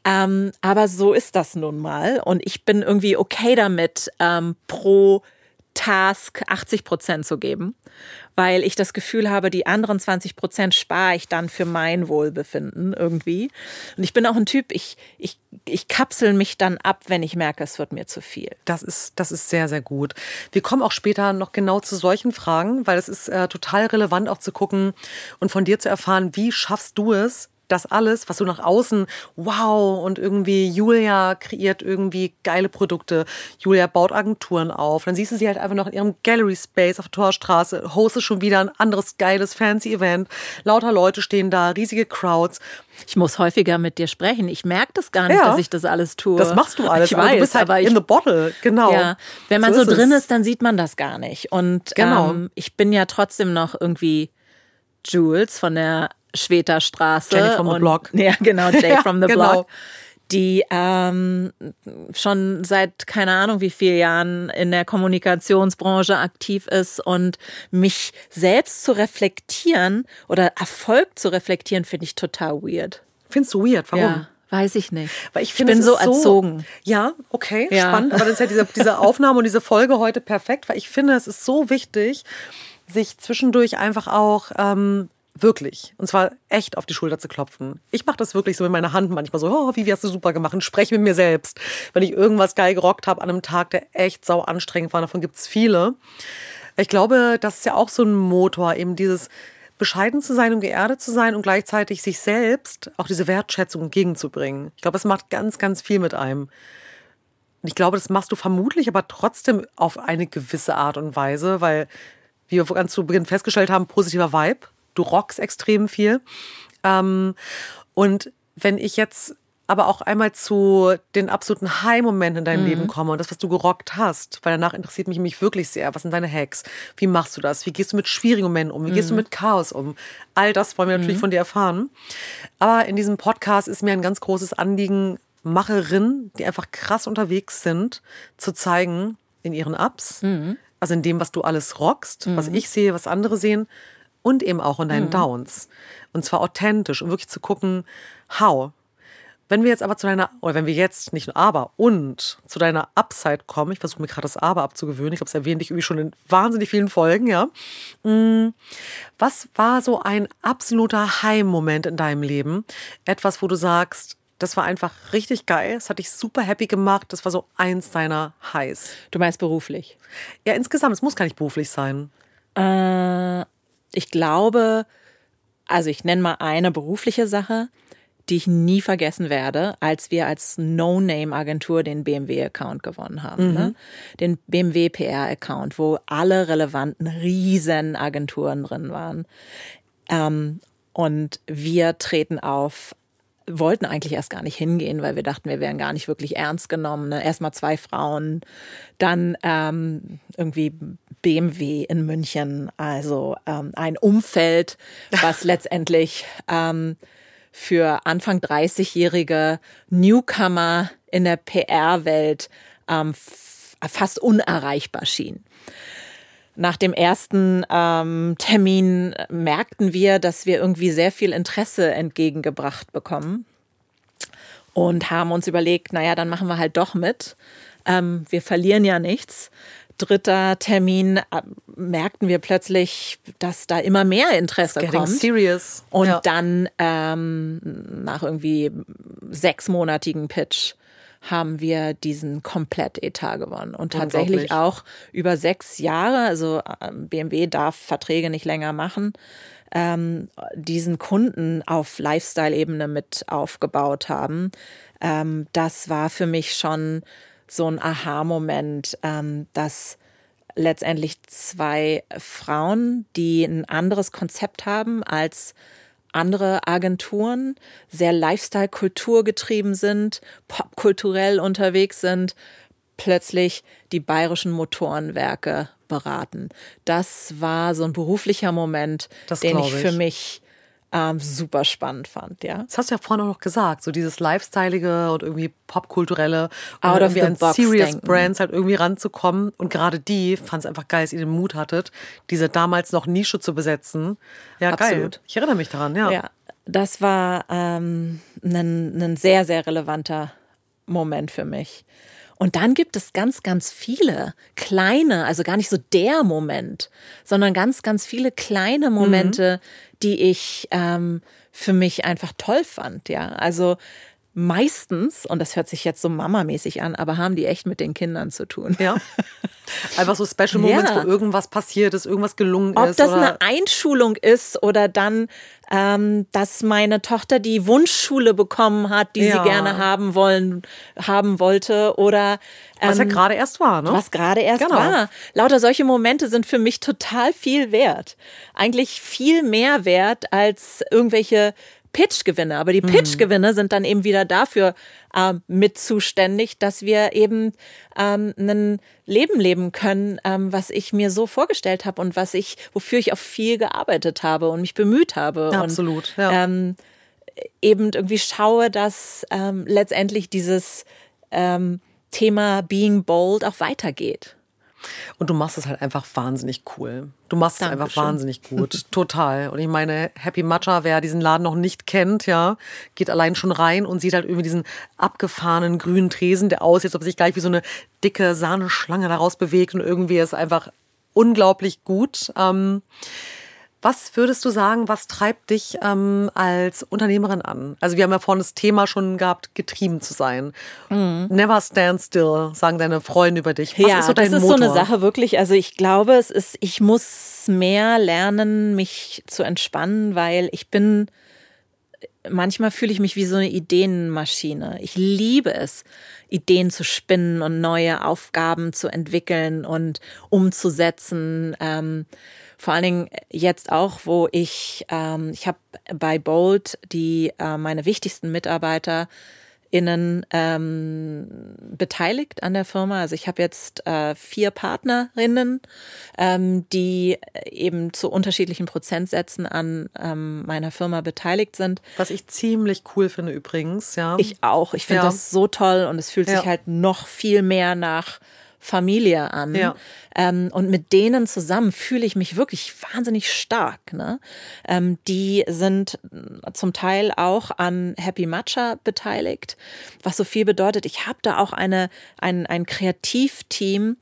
Ähm, aber so ist das nun mal. Und ich bin irgendwie okay damit, ähm, pro Task 80 Prozent zu geben, weil ich das Gefühl habe, die anderen 20 Prozent spare ich dann für mein Wohlbefinden irgendwie. Und ich bin auch ein Typ, ich, ich, ich kapsel mich dann ab, wenn ich merke, es wird mir zu viel. Das ist, das ist sehr, sehr gut. Wir kommen auch später noch genau zu solchen Fragen, weil es ist äh, total relevant auch zu gucken und von dir zu erfahren, wie schaffst du es, das alles, was du nach außen, wow, und irgendwie Julia kreiert irgendwie geile Produkte, Julia baut Agenturen auf, dann siehst du sie halt einfach noch in ihrem Gallery Space auf der Torstraße, hostet schon wieder ein anderes geiles fancy Event, lauter Leute stehen da, riesige Crowds. Ich muss häufiger mit dir sprechen. Ich merke das gar nicht, ja, dass ich das alles tue. Das machst du alles. Ich weiß, du bist halt aber in the bottle, genau. Ja, wenn man so, so drin ist, dann sieht man das gar nicht. Und genau. ähm, ich bin ja trotzdem noch irgendwie Jules von der Schweter Straße. Jenny from the Block. Ja, genau, Jay from the genau. Block. Die ähm, schon seit keine Ahnung wie vielen Jahren in der Kommunikationsbranche aktiv ist und mich selbst zu reflektieren oder Erfolg zu reflektieren, finde ich total weird. Findest du weird? Warum? Ja. Weiß ich nicht. Weil ich, finde, ich bin so erzogen. Ja, okay, ja. spannend. Aber das ist ja diese, diese Aufnahme und diese Folge heute perfekt, weil ich finde, es ist so wichtig, sich zwischendurch einfach auch ähm, Wirklich. Und zwar echt auf die Schulter zu klopfen. Ich mache das wirklich so mit meiner Hand manchmal so, oh, wie hast du super gemacht? Und spreche mit mir selbst. Wenn ich irgendwas geil gerockt habe an einem Tag, der echt sau anstrengend war, davon gibt es viele. Ich glaube, das ist ja auch so ein Motor, eben dieses bescheiden zu sein und geerdet zu sein und gleichzeitig sich selbst auch diese Wertschätzung entgegenzubringen. Ich glaube, es macht ganz, ganz viel mit einem. Und ich glaube, das machst du vermutlich, aber trotzdem auf eine gewisse Art und Weise, weil, wie wir ganz zu Beginn festgestellt haben, positiver Vibe du rockst extrem viel. Ähm, und wenn ich jetzt aber auch einmal zu den absoluten High-Momenten in deinem mhm. Leben komme und das, was du gerockt hast. Weil danach interessiert mich, mich wirklich sehr. Was sind deine Hacks? Wie machst du das? Wie gehst du mit schwierigen Momenten um? Wie mhm. gehst du mhm. mit Chaos um? All das wollen wir natürlich mhm. von dir erfahren. Aber in diesem Podcast ist mir ein ganz großes Anliegen, Macherinnen, die einfach krass unterwegs sind, zu zeigen in ihren Ups, mhm. also in dem, was du alles rockst, was mhm. ich sehe, was andere sehen und eben auch in deinen Downs. Und zwar authentisch und wirklich zu gucken, how, wenn wir jetzt aber zu deiner, oder wenn wir jetzt nicht nur aber und zu deiner Upside kommen, ich versuche mir gerade das aber abzugewöhnen, ich glaube, das erwähne ich irgendwie schon in wahnsinnig vielen Folgen, ja. Mm, was war so ein absoluter High-Moment in deinem Leben? Etwas, wo du sagst, das war einfach richtig geil. Es hat dich super happy gemacht. Das war so eins deiner Highs. Du meinst beruflich? Ja, insgesamt. Es muss gar nicht beruflich sein. Äh, ich glaube, also ich nenne mal eine berufliche Sache die ich nie vergessen werde, als wir als No-Name-Agentur den BMW-Account gewonnen haben. Ne? Mhm. Ne? Den BMW-PR-Account, wo alle relevanten Riesenagenturen drin waren. Ähm, und wir treten auf wollten eigentlich erst gar nicht hingehen, weil wir dachten, wir wären gar nicht wirklich ernst genommen. Ne? Erstmal zwei Frauen, dann ähm, irgendwie BMW in München, also ähm, ein Umfeld, was letztendlich ähm, für Anfang 30-jährige Newcomer in der PR-Welt ähm, fast unerreichbar schien. Nach dem ersten ähm, Termin merkten wir, dass wir irgendwie sehr viel Interesse entgegengebracht bekommen und haben uns überlegt, naja, dann machen wir halt doch mit. Ähm, wir verlieren ja nichts dritter Termin äh, merkten wir plötzlich, dass da immer mehr Interesse kommt. Serious. Und ja. dann ähm, nach irgendwie sechsmonatigen Pitch haben wir diesen Komplettetat gewonnen und tatsächlich auch über sechs Jahre. Also ähm, BMW darf Verträge nicht länger machen. Ähm, diesen Kunden auf Lifestyle-Ebene mit aufgebaut haben. Ähm, das war für mich schon so ein Aha-Moment, ähm, dass letztendlich zwei Frauen, die ein anderes Konzept haben als andere Agenturen, sehr Lifestyle-Kultur getrieben sind, popkulturell unterwegs sind, plötzlich die bayerischen Motorenwerke beraten. Das war so ein beruflicher Moment, das den ich, ich für mich ähm, super spannend fand, ja. Das hast du ja vorhin auch noch gesagt, so dieses Lifestyleige und irgendwie popkulturelle und Out irgendwie an Serious denken. Brands halt irgendwie ranzukommen. Und gerade die fand es einfach geil, dass ihr den Mut hattet, diese damals noch Nische zu besetzen. Ja, Absolut. geil. Ich erinnere mich daran, ja. Ja, das war ähm, ein, ein sehr, sehr relevanter Moment für mich. Und dann gibt es ganz, ganz viele kleine, also gar nicht so der Moment, sondern ganz, ganz viele kleine Momente, mhm. die ich ähm, für mich einfach toll fand. Ja, also meistens, und das hört sich jetzt so mamamäßig an, aber haben die echt mit den Kindern zu tun. Ja. Einfach so Special Moments, ja. wo irgendwas passiert ist, irgendwas gelungen Ob ist. Ob das eine Einschulung ist oder dann, ähm, dass meine Tochter die Wunschschule bekommen hat, die ja. sie gerne haben wollen, haben wollte oder ähm, was ja ähm, gerade erst war, ne? Was gerade erst genau. war. Lauter solche Momente sind für mich total viel wert. Eigentlich viel mehr wert als irgendwelche Pitch-Gewinne. Aber die mhm. Pitch-Gewinne sind dann eben wieder dafür äh, mit zuständig, dass wir eben ähm, ein Leben leben können, ähm, was ich mir so vorgestellt habe und was ich, wofür ich auch viel gearbeitet habe und mich bemüht habe. Absolut. Und, ja. ähm, eben irgendwie schaue, dass ähm, letztendlich dieses ähm, Thema Being Bold auch weitergeht. Und du machst es halt einfach wahnsinnig cool. Du machst Dankeschön. es einfach wahnsinnig gut. Total. Und ich meine, Happy Matcha, wer diesen Laden noch nicht kennt, ja, geht allein schon rein und sieht halt irgendwie diesen abgefahrenen grünen Tresen, der aussieht, als ob sich gleich wie so eine dicke Sahneschlange daraus bewegt und irgendwie ist einfach unglaublich gut. Ähm, was würdest du sagen, was treibt dich ähm, als Unternehmerin an? Also wir haben ja vorhin das Thema schon gehabt, getrieben zu sein. Mhm. Never stand still, sagen deine Freunde über dich. Was ja, ist so dein das ist Motor? so eine Sache wirklich. Also ich glaube, es ist, ich muss mehr lernen, mich zu entspannen, weil ich bin manchmal fühle ich mich wie so eine Ideenmaschine. Ich liebe es, Ideen zu spinnen und neue Aufgaben zu entwickeln und umzusetzen. Ähm, vor allen Dingen jetzt auch, wo ich, ähm, ich habe bei Bold die äh, meine wichtigsten Mitarbeiter PartnerInnen ähm, beteiligt an der Firma. Also ich habe jetzt äh, vier Partnerinnen, ähm, die eben zu unterschiedlichen Prozentsätzen an ähm, meiner Firma beteiligt sind. Was ich ziemlich cool finde übrigens, ja. Ich auch. Ich finde ja. das so toll und es fühlt ja. sich halt noch viel mehr nach Familie an. Ja. Ähm, und mit denen zusammen fühle ich mich wirklich wahnsinnig stark. Ne? Ähm, die sind zum Teil auch an Happy Matcha beteiligt, was so viel bedeutet. Ich habe da auch eine, ein, ein Kreativteam,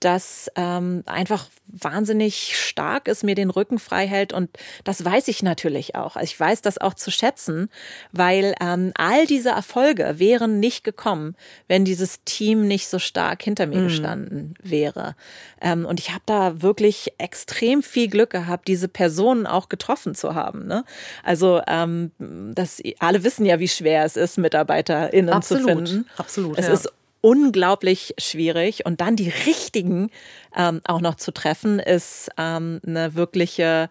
das ähm, einfach wahnsinnig stark ist, mir den Rücken frei hält. Und das weiß ich natürlich auch. Also ich weiß das auch zu schätzen, weil ähm, all diese Erfolge wären nicht gekommen, wenn dieses Team nicht so stark hinter mir mhm. gestanden wäre. Ähm, und ich habe da wirklich extrem viel Glück gehabt, diese Personen auch getroffen zu haben. Ne? Also ähm, das, alle wissen ja, wie schwer es ist, MitarbeiterInnen Absolut. zu finden. Absolut. Es ja. ist unglaublich schwierig. Und dann die richtigen ähm, auch noch zu treffen, ist ähm, eine wirkliche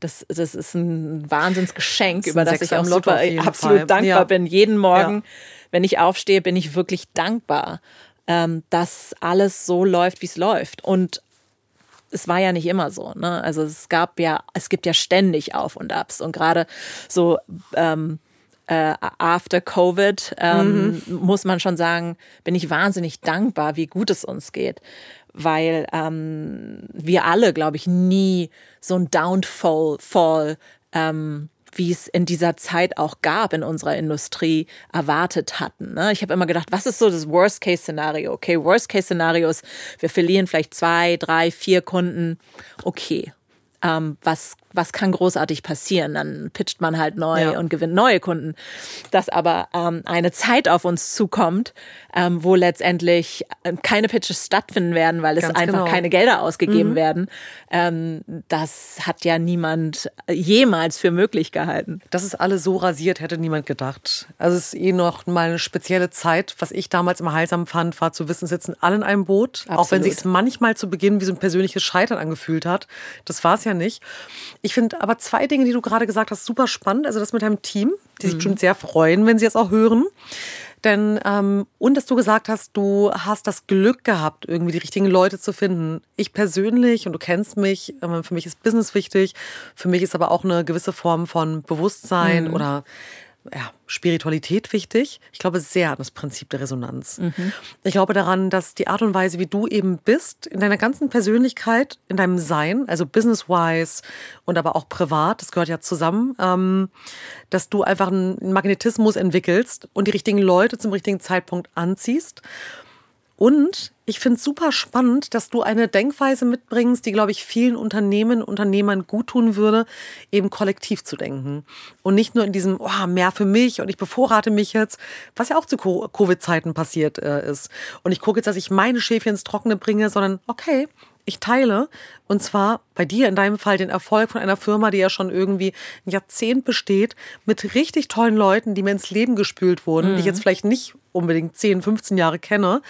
das, das ist ein Wahnsinnsgeschenk, über das ich auch super absolut Fall. dankbar ja. bin. Jeden Morgen, ja. wenn ich aufstehe, bin ich wirklich dankbar, ähm, dass alles so läuft, wie es läuft. Und es war ja nicht immer so. Ne? Also es gab ja, es gibt ja ständig Auf und Abs. Und gerade so ähm, äh, after Covid, ähm, mhm. muss man schon sagen, bin ich wahnsinnig dankbar, wie gut es uns geht. Weil ähm, wir alle, glaube ich, nie so ein Downfall, Fall, ähm, wie es in dieser Zeit auch gab in unserer Industrie, erwartet hatten. Ne? Ich habe immer gedacht, was ist so das Worst-Case-Szenario? Okay, Worst-Case-Szenario ist, wir verlieren vielleicht zwei, drei, vier Kunden. Okay, ähm, was, was kann großartig passieren? Dann pitcht man halt neu ja. und gewinnt neue Kunden. Dass aber ähm, eine Zeit auf uns zukommt, ähm, wo letztendlich äh, keine Pitches stattfinden werden, weil es Ganz einfach genau. keine Gelder ausgegeben mhm. werden, ähm, das hat ja niemand jemals für möglich gehalten. Dass es alle so rasiert, hätte niemand gedacht. Also es ist eh noch mal eine spezielle Zeit. Was ich damals immer heilsam fand, war zu wissen, sitzen alle in einem Boot. Absolut. Auch wenn sich es manchmal zu Beginn wie so ein persönliches Scheitern angefühlt hat. Das war es ja nicht. Ich finde aber zwei Dinge, die du gerade gesagt hast, super spannend. Also das mit deinem Team, die sich mhm. schon sehr freuen, wenn sie es auch hören. Denn, ähm, und dass du gesagt hast, du hast das Glück gehabt, irgendwie die richtigen Leute zu finden. Ich persönlich, und du kennst mich, äh, für mich ist Business wichtig. Für mich ist aber auch eine gewisse Form von Bewusstsein mhm. oder ja, Spiritualität wichtig. Ich glaube sehr an das Prinzip der Resonanz. Mhm. Ich glaube daran, dass die Art und Weise, wie du eben bist, in deiner ganzen Persönlichkeit, in deinem Sein, also business-wise und aber auch privat, das gehört ja zusammen, ähm, dass du einfach einen Magnetismus entwickelst und die richtigen Leute zum richtigen Zeitpunkt anziehst und ich finde es super spannend, dass du eine Denkweise mitbringst, die, glaube ich, vielen Unternehmen, Unternehmern gut tun würde, eben kollektiv zu denken. Und nicht nur in diesem, oh, mehr für mich und ich bevorrate mich jetzt, was ja auch zu Covid-Zeiten passiert äh, ist. Und ich gucke jetzt, dass ich meine Schäfchen ins Trockene bringe, sondern okay, ich teile und zwar bei dir in deinem Fall den Erfolg von einer Firma, die ja schon irgendwie ein Jahrzehnt besteht, mit richtig tollen Leuten, die mir ins Leben gespült wurden, mhm. die ich jetzt vielleicht nicht unbedingt 10, 15 Jahre kenne.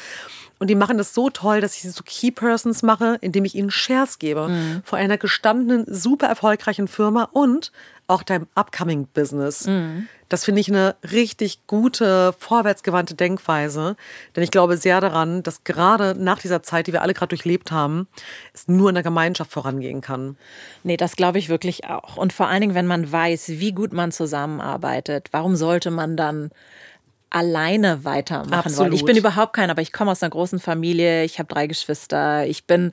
Und die machen das so toll, dass ich so Key Persons mache, indem ich ihnen Shares gebe mhm. vor einer gestandenen, super erfolgreichen Firma und auch deinem upcoming Business. Mhm. Das finde ich eine richtig gute, vorwärtsgewandte Denkweise. Denn ich glaube sehr daran, dass gerade nach dieser Zeit, die wir alle gerade durchlebt haben, es nur in der Gemeinschaft vorangehen kann. Nee, das glaube ich wirklich auch. Und vor allen Dingen, wenn man weiß, wie gut man zusammenarbeitet, warum sollte man dann alleine weitermachen Absolut. wollen? Ich bin überhaupt kein, aber ich komme aus einer großen Familie, ich habe drei Geschwister, ich bin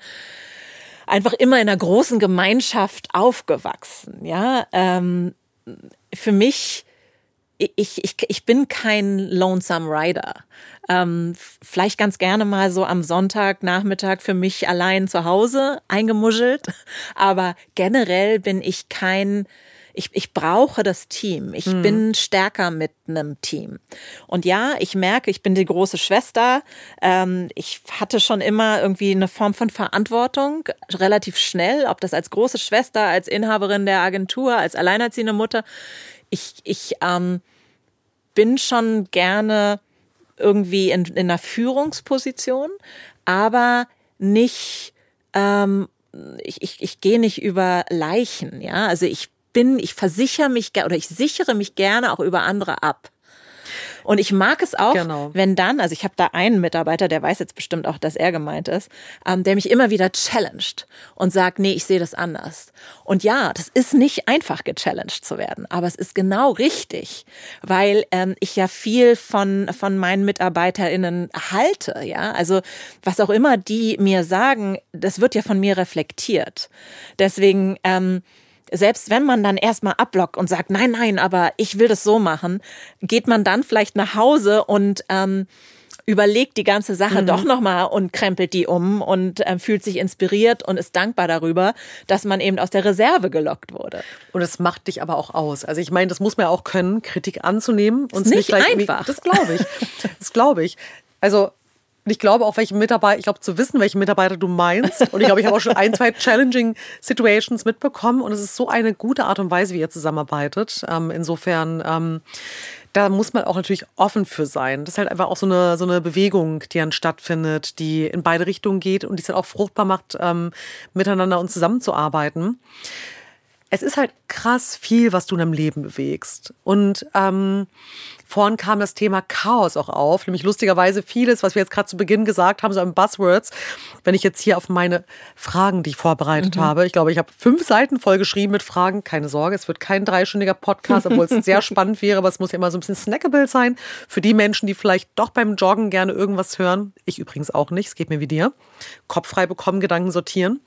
einfach immer in einer großen Gemeinschaft aufgewachsen. Ja, ähm, für mich ich, ich, ich bin kein Lonesome Rider. Ähm, vielleicht ganz gerne mal so am Sonntagnachmittag für mich allein zu Hause eingemuschelt. Aber generell bin ich kein ich, ich brauche das Team. Ich mhm. bin stärker mit einem Team. Und ja, ich merke, ich bin die große Schwester. Ähm, ich hatte schon immer irgendwie eine Form von Verantwortung, relativ schnell, ob das als große Schwester, als Inhaberin der Agentur, als alleinerziehende Mutter. Ich, ich ähm, bin schon gerne irgendwie in, in einer Führungsposition, aber nicht ähm, ich, ich, ich gehe nicht über Leichen, ja. Also ich bin, ich versichere mich oder ich sichere mich gerne auch über andere ab. Und ich mag es auch, genau. wenn dann, also ich habe da einen Mitarbeiter, der weiß jetzt bestimmt auch, dass er gemeint ist, ähm, der mich immer wieder challenged und sagt, nee, ich sehe das anders. Und ja, das ist nicht einfach, gechallenged zu werden, aber es ist genau richtig, weil ähm, ich ja viel von, von meinen MitarbeiterInnen halte, ja. Also was auch immer die mir sagen, das wird ja von mir reflektiert. Deswegen, ähm, selbst wenn man dann erstmal abblockt und sagt, nein, nein, aber ich will das so machen, geht man dann vielleicht nach Hause und ähm, überlegt die ganze Sache mhm. doch nochmal und krempelt die um und äh, fühlt sich inspiriert und ist dankbar darüber, dass man eben aus der Reserve gelockt wurde. Und es macht dich aber auch aus. Also ich meine, das muss man ja auch können, Kritik anzunehmen. Und nicht, nicht einfach. Das glaube ich. Das glaube ich. Also ich glaube auch, welche Mitarbeiter, ich glaube zu wissen, welche Mitarbeiter du meinst. Und ich glaube, ich habe auch schon ein, zwei challenging Situations mitbekommen. Und es ist so eine gute Art und Weise, wie ihr zusammenarbeitet. Ähm, insofern, ähm, da muss man auch natürlich offen für sein. Das ist halt einfach auch so eine, so eine Bewegung, die dann stattfindet, die in beide Richtungen geht und die es dann auch fruchtbar macht, ähm, miteinander und zusammenzuarbeiten. Es ist halt krass viel, was du in deinem Leben bewegst. Und ähm, Vorhin kam das Thema Chaos auch auf, nämlich lustigerweise vieles, was wir jetzt gerade zu Beginn gesagt haben, so im Buzzwords. Wenn ich jetzt hier auf meine Fragen, die ich vorbereitet mhm. habe, ich glaube, ich habe fünf Seiten voll geschrieben mit Fragen. Keine Sorge, es wird kein dreistündiger Podcast, obwohl es sehr spannend wäre, aber es muss ja immer so ein bisschen snackable sein für die Menschen, die vielleicht doch beim Joggen gerne irgendwas hören. Ich übrigens auch nicht, es geht mir wie dir. Kopf frei bekommen, Gedanken sortieren.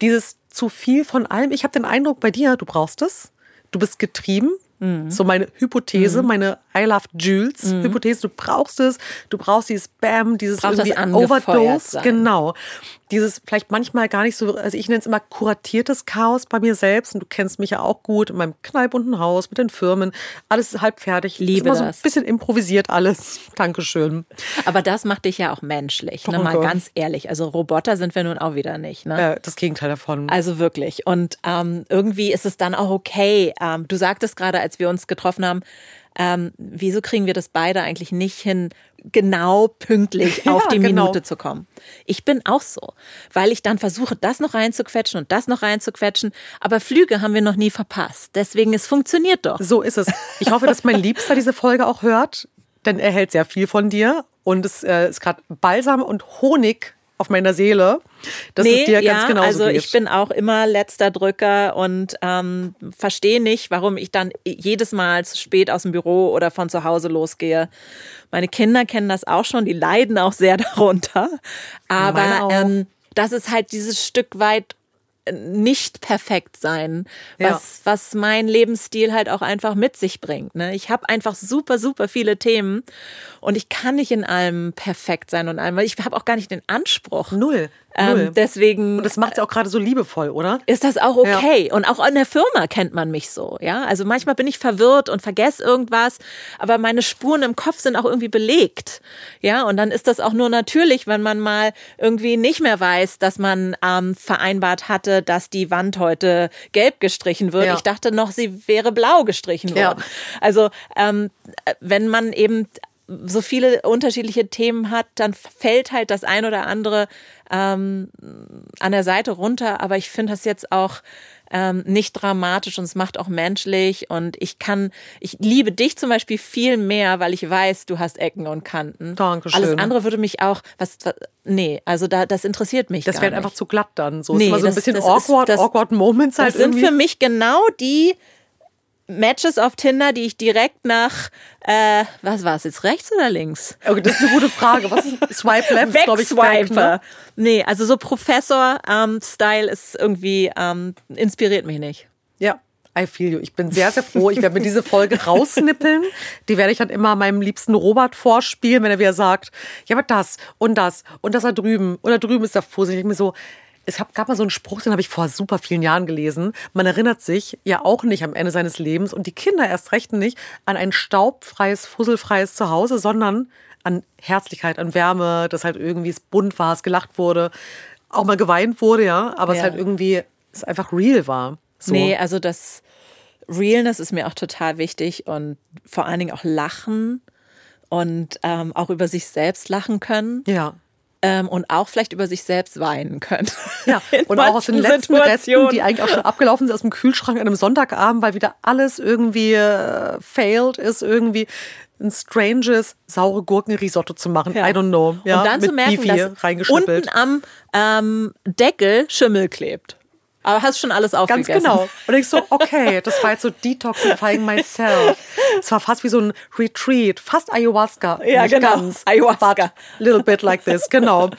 Dieses zu viel von allem. Ich habe den Eindruck bei dir, du brauchst es. Du bist getrieben, Mhm. So meine Hypothese, mhm. meine I love Jules mhm. Hypothese, du brauchst es, du brauchst dieses Bam, dieses brauchst irgendwie Overdose, sein. genau dieses vielleicht manchmal gar nicht so, also ich nenne es immer kuratiertes Chaos bei mir selbst und du kennst mich ja auch gut in meinem knallbunten Haus mit den Firmen, alles halb fertig. Liebe ist immer das. so ein bisschen improvisiert alles. Dankeschön. Aber das macht dich ja auch menschlich, ne? mal ganz ehrlich. Also Roboter sind wir nun auch wieder nicht. Ne? Ja, das Gegenteil davon. Also wirklich. Und ähm, irgendwie ist es dann auch okay. Ähm, du sagtest gerade, als wir uns getroffen haben, ähm, wieso kriegen wir das beide eigentlich nicht hin, genau pünktlich ja, auf die genau. Minute zu kommen? Ich bin auch so, weil ich dann versuche, das noch reinzuquetschen und das noch reinzuquetschen. Aber Flüge haben wir noch nie verpasst. Deswegen, es funktioniert doch. So ist es. Ich hoffe, dass mein Liebster diese Folge auch hört, denn er hält sehr viel von dir. Und es äh, ist gerade Balsam und Honig auf meiner Seele, dass nee, es dir ja, ganz genauso also geht. ich bin auch immer letzter Drücker und ähm, verstehe nicht, warum ich dann jedes Mal zu spät aus dem Büro oder von zu Hause losgehe. Meine Kinder kennen das auch schon, die leiden auch sehr darunter. Aber ähm, das ist halt dieses Stück weit nicht perfekt sein, was, ja. was mein Lebensstil halt auch einfach mit sich bringt. Ne? Ich habe einfach super, super viele Themen und ich kann nicht in allem perfekt sein und allem, weil ich habe auch gar nicht den Anspruch. Null. Ähm, deswegen. Und das macht es ja auch gerade so liebevoll, oder? Ist das auch okay? Ja. Und auch in der Firma kennt man mich so, ja. Also manchmal bin ich verwirrt und vergesse irgendwas, aber meine Spuren im Kopf sind auch irgendwie belegt, ja. Und dann ist das auch nur natürlich, wenn man mal irgendwie nicht mehr weiß, dass man ähm, vereinbart hatte, dass die Wand heute gelb gestrichen wird. Ja. Ich dachte noch, sie wäre blau gestrichen worden. Ja. Also ähm, wenn man eben so viele unterschiedliche Themen hat, dann fällt halt das ein oder andere ähm, an der Seite runter. Aber ich finde das jetzt auch ähm, nicht dramatisch und es macht auch menschlich. Und ich kann, ich liebe dich zum Beispiel viel mehr, weil ich weiß, du hast Ecken und Kanten. Dankeschön. Alles andere würde mich auch, was, was nee, also da, das interessiert mich Das wäre einfach zu glatt dann. So nee, ist so ein bisschen awkward, ist, das, awkward Moments halt. Das sind irgendwie. für mich genau die Matches auf Tinder, die ich direkt nach, äh, was war es jetzt, rechts oder links? Okay, das ist eine gute Frage. Was ist Swipe Left, glaube ich. Swipe, ne? Nee, also so Professor-Style ähm, ist irgendwie, ähm, inspiriert mich nicht. Ja, I feel you. Ich bin sehr, sehr froh. Ich werde mir diese Folge rausnippeln. Die werde ich dann immer meinem liebsten Robert vorspielen, wenn er wieder sagt, ja, aber das und das und das da drüben und da drüben ist der Fuß. Ich mir so, es gab mal so einen Spruch, den habe ich vor super vielen Jahren gelesen. Man erinnert sich ja auch nicht am Ende seines Lebens und die Kinder erst recht nicht an ein staubfreies, fusselfreies Zuhause, sondern an Herzlichkeit, an Wärme, dass halt irgendwie es bunt war, es gelacht wurde, auch mal geweint wurde, ja, aber ja. es halt irgendwie es einfach real war. So. Nee, also das Realness ist mir auch total wichtig und vor allen Dingen auch Lachen und ähm, auch über sich selbst lachen können. Ja ähm, und auch vielleicht über sich selbst weinen können. Ja, und auch aus den letzten Resten, die eigentlich auch schon abgelaufen sind aus dem Kühlschrank an einem Sonntagabend, weil wieder alles irgendwie äh, failed ist, irgendwie ein stranges saure Gurkenrisotto zu machen. Ja. I don't know. Ja, und dann zu merken, dass unten am ähm, Deckel Schimmel klebt. Aber hast schon alles aufgegessen. Ganz genau. Und ich so, okay, das war jetzt so detoxifying myself. Es war fast wie so ein Retreat, fast Ayahuasca. Ja, Nicht genau. Ganz, Ayahuasca. Little bit like this, genau.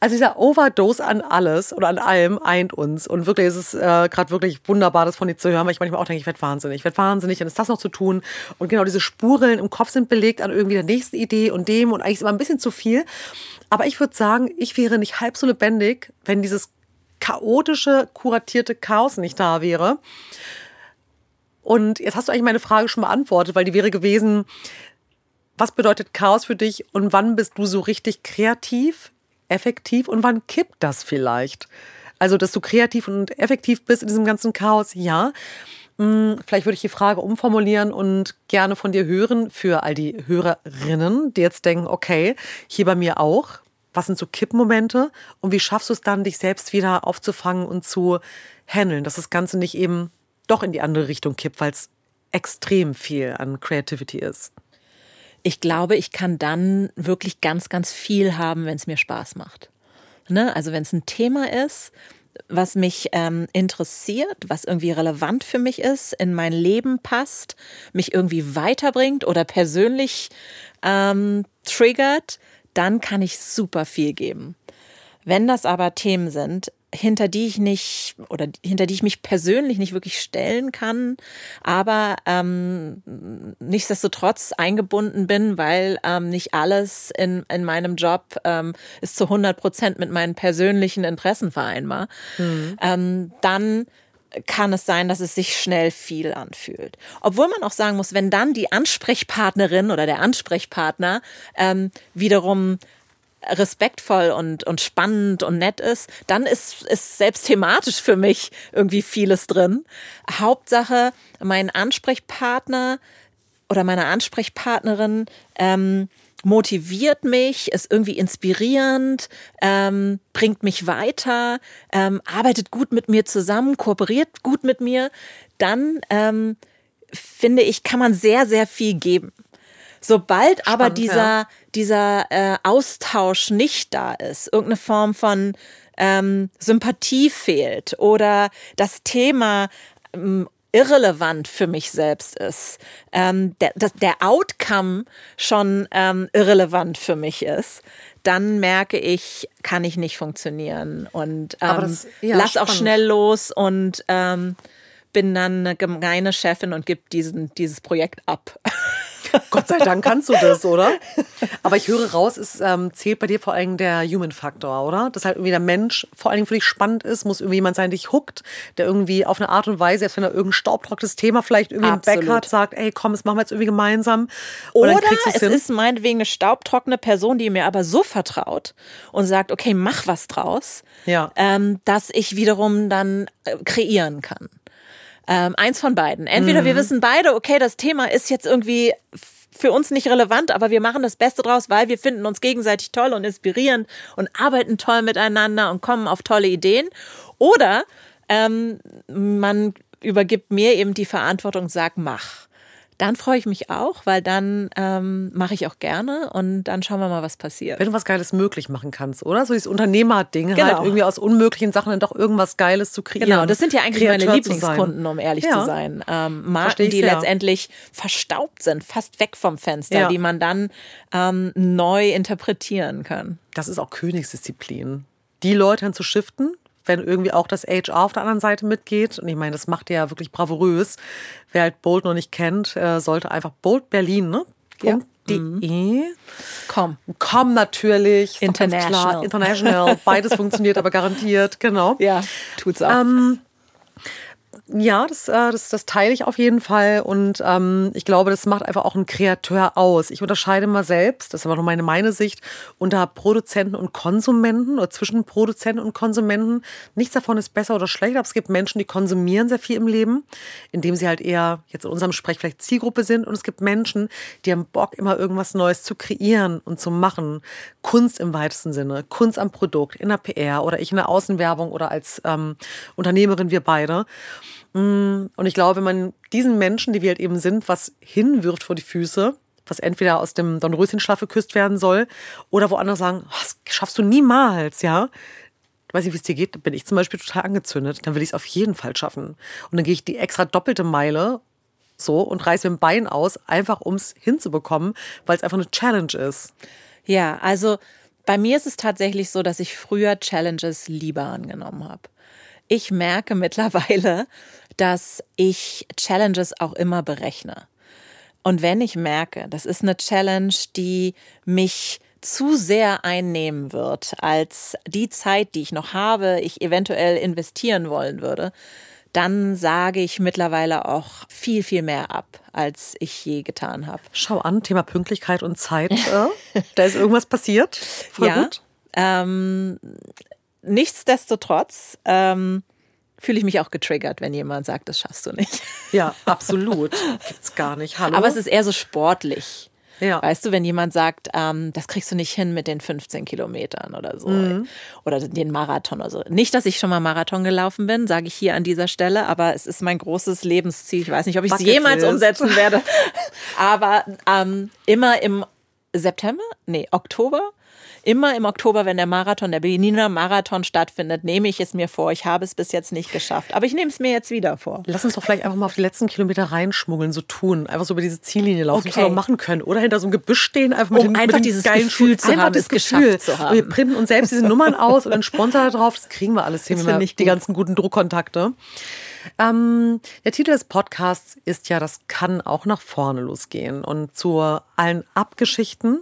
Also dieser Overdose an alles oder an allem eint uns. Und wirklich ist es äh, gerade wirklich wunderbar, das von dir zu hören, weil ich manchmal auch denke, ich werde wahnsinnig. Ich werde wahnsinnig, dann ist das noch zu tun. Und genau diese Spuren im Kopf sind belegt an irgendwie der nächsten Idee und dem und eigentlich ist immer ein bisschen zu viel. Aber ich würde sagen, ich wäre nicht halb so lebendig, wenn dieses chaotische, kuratierte Chaos nicht da wäre. Und jetzt hast du eigentlich meine Frage schon beantwortet, weil die wäre gewesen, was bedeutet Chaos für dich und wann bist du so richtig kreativ, effektiv und wann kippt das vielleicht? Also, dass du kreativ und effektiv bist in diesem ganzen Chaos, ja. Hm, vielleicht würde ich die Frage umformulieren und gerne von dir hören für all die Hörerinnen, die jetzt denken, okay, hier bei mir auch was sind so Kippmomente und wie schaffst du es dann, dich selbst wieder aufzufangen und zu handeln, dass das Ganze nicht eben doch in die andere Richtung kippt, weil es extrem viel an Creativity ist? Ich glaube, ich kann dann wirklich ganz, ganz viel haben, wenn es mir Spaß macht. Ne? Also wenn es ein Thema ist, was mich ähm, interessiert, was irgendwie relevant für mich ist, in mein Leben passt, mich irgendwie weiterbringt oder persönlich ähm, triggert, dann kann ich super viel geben. Wenn das aber Themen sind, hinter die ich nicht oder hinter die ich mich persönlich nicht wirklich stellen kann, aber ähm, nichtsdestotrotz eingebunden bin, weil ähm, nicht alles in, in meinem Job ähm, ist zu 100 Prozent mit meinen persönlichen Interessen vereinbar, mhm. ähm, dann kann es sein, dass es sich schnell viel anfühlt. Obwohl man auch sagen muss, wenn dann die Ansprechpartnerin oder der Ansprechpartner ähm, wiederum respektvoll und, und spannend und nett ist, dann ist, ist selbst thematisch für mich irgendwie vieles drin. Hauptsache, mein Ansprechpartner oder meine Ansprechpartnerin ähm, motiviert mich, ist irgendwie inspirierend, ähm, bringt mich weiter, ähm, arbeitet gut mit mir zusammen, kooperiert gut mit mir, dann ähm, finde ich, kann man sehr, sehr viel geben. Sobald Spannend, aber dieser, ja. dieser äh, Austausch nicht da ist, irgendeine Form von ähm, Sympathie fehlt oder das Thema ähm, irrelevant für mich selbst ist, ähm, der, der Outcome schon ähm, irrelevant für mich ist, dann merke ich, kann ich nicht funktionieren und ähm, das, ja, lass spannend. auch schnell los und ähm, bin dann eine gemeine Chefin und gebe diesen, dieses Projekt ab. Gott sei Dank kannst du das, oder? Aber ich höre raus, es ähm, zählt bei dir vor allem der Human-Faktor, oder? Dass halt irgendwie der Mensch vor allem für dich spannend ist, muss irgendwie jemand sein, der dich huckt, der irgendwie auf eine Art und Weise, selbst wenn er irgendein staubtrockenes Thema vielleicht irgendwie Absolut. im Back hat, sagt, ey, komm, das machen wir jetzt irgendwie gemeinsam. Und oder es hin. ist meinetwegen eine staubtrockene Person, die mir aber so vertraut und sagt, okay, mach was draus, ja. ähm, dass ich wiederum dann äh, kreieren kann. Ähm, eins von beiden. Entweder mhm. wir wissen beide, okay, das Thema ist jetzt irgendwie für uns nicht relevant, aber wir machen das Beste draus, weil wir finden uns gegenseitig toll und inspirierend und arbeiten toll miteinander und kommen auf tolle Ideen. Oder ähm, man übergibt mir eben die Verantwortung, sagt, mach dann freue ich mich auch, weil dann ähm, mache ich auch gerne und dann schauen wir mal, was passiert. Wenn du was Geiles möglich machen kannst, oder? So dieses Unternehmerding, halt genau. halt irgendwie aus unmöglichen Sachen dann doch irgendwas Geiles zu kreieren. Genau, das sind ja eigentlich Kreateur meine Lieblingskunden, um ehrlich ja. zu sein. Ähm, Marken, die letztendlich verstaubt sind, fast weg vom Fenster, ja. die man dann ähm, neu interpretieren kann. Das ist auch Königsdisziplin. Die Leute dann zu shiften, wenn irgendwie auch das HR auf der anderen Seite mitgeht. Und ich meine, das macht ja wirklich bravourös. Wer halt Bolt noch nicht kennt, äh, sollte einfach Bolt Berlin, ne? Ja. De. Komm. Komm natürlich. International. International. Beides funktioniert aber garantiert, genau. Ja, tut's auch. Ähm, Ja, das, äh, das, das teile ich auf jeden Fall. Und ähm, ich glaube, das macht einfach auch einen Kreateur aus. Ich unterscheide mal selbst, das ist aber noch meine, meine Sicht, unter Produzenten und Konsumenten oder zwischen Produzenten und Konsumenten. Nichts davon ist besser oder schlechter, aber es gibt Menschen, die konsumieren sehr viel im Leben, indem sie halt eher jetzt in unserem Sprech vielleicht Zielgruppe sind. Und es gibt Menschen, die haben Bock, immer irgendwas Neues zu kreieren und zu machen. Kunst im weitesten Sinne, Kunst am Produkt, in der PR oder ich in der Außenwerbung oder als ähm, Unternehmerin, wir beide. Mm, und ich glaube, wenn man diesen Menschen, die wir halt eben sind, was hinwirft vor die Füße, was entweder aus dem Dornröschenschlaf geküsst werden soll oder wo andere sagen, oh, das schaffst du niemals, ja. Ich weiß nicht, wie es dir geht, bin ich zum Beispiel total angezündet, dann will ich es auf jeden Fall schaffen. Und dann gehe ich die extra doppelte Meile so und reiße mit dem Bein aus, einfach um es hinzubekommen, weil es einfach eine Challenge ist. Ja, also bei mir ist es tatsächlich so, dass ich früher Challenges lieber angenommen habe. Ich merke mittlerweile, dass ich Challenges auch immer berechne. Und wenn ich merke, das ist eine Challenge, die mich zu sehr einnehmen wird, als die Zeit, die ich noch habe, ich eventuell investieren wollen würde, dann sage ich mittlerweile auch viel, viel mehr ab, als ich je getan habe. Schau an, Thema Pünktlichkeit und Zeit. Äh, da ist irgendwas passiert. Voll ja. Gut. Ähm, nichtsdestotrotz ähm, fühle ich mich auch getriggert, wenn jemand sagt, das schaffst du nicht. Ja, absolut. Gibt's gar nicht. Hallo. Aber es ist eher so sportlich. Ja. Weißt du, wenn jemand sagt, ähm, das kriegst du nicht hin mit den 15 Kilometern oder so. Mhm. Oder den Marathon oder so. Nicht, dass ich schon mal Marathon gelaufen bin, sage ich hier an dieser Stelle, aber es ist mein großes Lebensziel. Ich weiß nicht, ob ich es jemals umsetzen werde. aber ähm, immer im September? Nee, Oktober immer im Oktober, wenn der Marathon, der Berliner Marathon stattfindet, nehme ich es mir vor. Ich habe es bis jetzt nicht geschafft. Aber ich nehme es mir jetzt wieder vor. Lass uns doch vielleicht einfach mal auf die letzten Kilometer reinschmuggeln, so tun. Einfach so über diese Ziellinie laufen, okay. was wir machen können. Oder hinter so einem Gebüsch stehen, einfach mit, um den, einfach mit dieses geilen Gefühl zu einfach haben, das Gefühl zu haben. Wir printen uns selbst diese Nummern aus und dann Sponsor da drauf. Das kriegen wir alles hin. Das ich die ganzen guten Druckkontakte. Ähm, der Titel des Podcasts ist ja, das kann auch nach vorne losgehen. Und zu allen Abgeschichten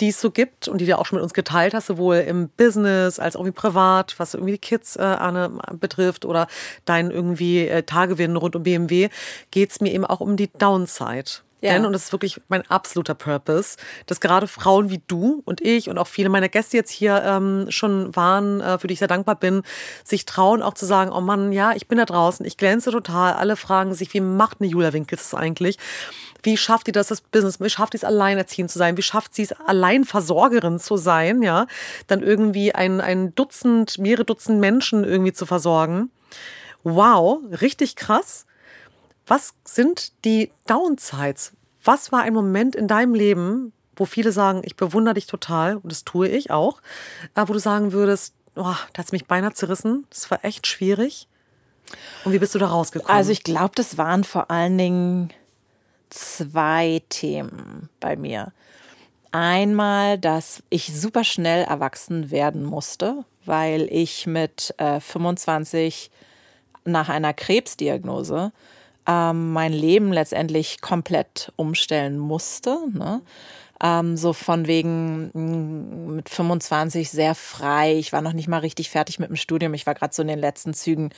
die es so gibt und die du auch schon mit uns geteilt hast, sowohl im Business als auch irgendwie privat, was irgendwie die Kids äh, Anne, betrifft oder dein irgendwie äh, Tagewinn rund um BMW, geht es mir eben auch um die Downside. Ja. Denn, und das ist wirklich mein absoluter Purpose, dass gerade Frauen wie du und ich und auch viele meiner Gäste jetzt hier ähm, schon waren, äh, für die ich sehr dankbar bin, sich trauen auch zu sagen, oh Mann, ja, ich bin da draußen, ich glänze total. Alle fragen sich, wie macht eine Julia Winkels das eigentlich? Wie schafft die das, das Business? Wie schafft die es, alleinerziehend zu sein? Wie schafft sie es, Alleinversorgerin zu sein? Ja, dann irgendwie ein, ein Dutzend, mehrere Dutzend Menschen irgendwie zu versorgen. Wow, richtig krass. Was sind die Downsides? Was war ein Moment in deinem Leben, wo viele sagen, ich bewundere dich total, und das tue ich auch, äh, wo du sagen würdest, oh, da hat es mich beinahe zerrissen, das war echt schwierig. Und wie bist du da rausgekommen? Also ich glaube, das waren vor allen Dingen zwei Themen bei mir. Einmal, dass ich super schnell erwachsen werden musste, weil ich mit äh, 25 nach einer Krebsdiagnose ähm, mein Leben letztendlich komplett umstellen musste. Ne? Ähm, so von wegen mm, mit 25 sehr frei. Ich war noch nicht mal richtig fertig mit dem Studium. Ich war gerade so in den letzten Zügen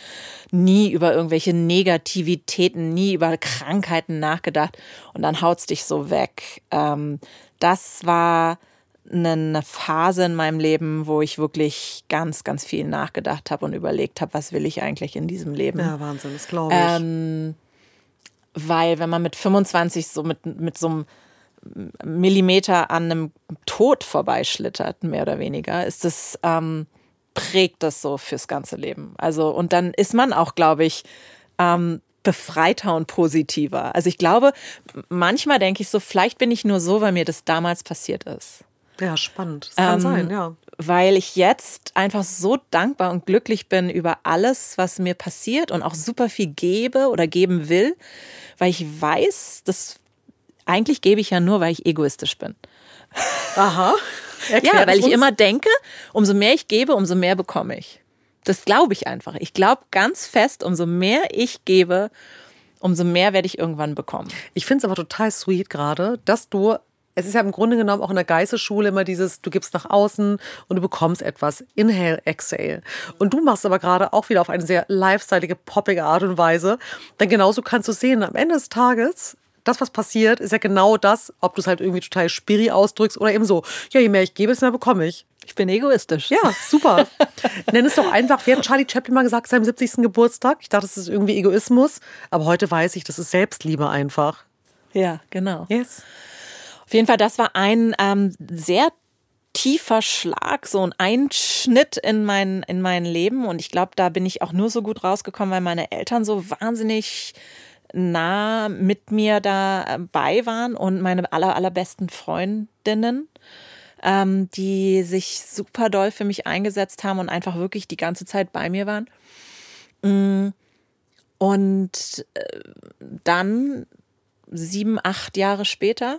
nie über irgendwelche Negativitäten, nie über Krankheiten nachgedacht. Und dann haut's dich so weg. Ähm, das war eine Phase in meinem Leben, wo ich wirklich ganz, ganz viel nachgedacht habe und überlegt habe, was will ich eigentlich in diesem Leben. Ja, Wahnsinn, das glaube ich. Ähm, weil wenn man mit 25 so mit, mit so einem Millimeter an einem Tod vorbeischlittert, mehr oder weniger, ist es, ähm, prägt das so fürs ganze Leben. Also, und dann ist man auch, glaube ich, ähm, befreiter und positiver. Also ich glaube, manchmal denke ich so, vielleicht bin ich nur so, weil mir das damals passiert ist. Ja, spannend. Das kann ähm, sein, ja. Weil ich jetzt einfach so dankbar und glücklich bin über alles, was mir passiert und auch super viel gebe oder geben will, weil ich weiß, dass eigentlich gebe ich ja nur, weil ich egoistisch bin. Aha. Ja, weil ich immer denke, umso mehr ich gebe, umso mehr bekomme ich. Das glaube ich einfach. Ich glaube ganz fest, umso mehr ich gebe, umso mehr werde ich irgendwann bekommen. Ich finde es aber total sweet gerade, dass du es ist ja im Grunde genommen auch in der Geistesschule immer dieses, du gibst nach außen und du bekommst etwas. Inhale, exhale. Und du machst aber gerade auch wieder auf eine sehr lifestyleige, poppige Art und Weise. Denn genauso kannst du sehen, am Ende des Tages das, was passiert, ist ja genau das, ob du es halt irgendwie total spiri ausdrückst oder eben so, ja, je mehr ich gebe, desto mehr bekomme ich. Ich bin egoistisch. Ja, super. Nenn es doch einfach, wie hat Charlie Chaplin mal gesagt, seinem 70. Geburtstag? Ich dachte, das ist irgendwie Egoismus, aber heute weiß ich, das ist Selbstliebe einfach. Ja, genau. Yes. Auf jeden Fall, das war ein ähm, sehr tiefer Schlag, so ein Einschnitt in mein, in mein Leben. Und ich glaube, da bin ich auch nur so gut rausgekommen, weil meine Eltern so wahnsinnig nah mit mir dabei waren und meine aller, allerbesten Freundinnen ähm, die sich super doll für mich eingesetzt haben und einfach wirklich die ganze Zeit bei mir waren. Mm. Und äh, dann sieben, acht Jahre später,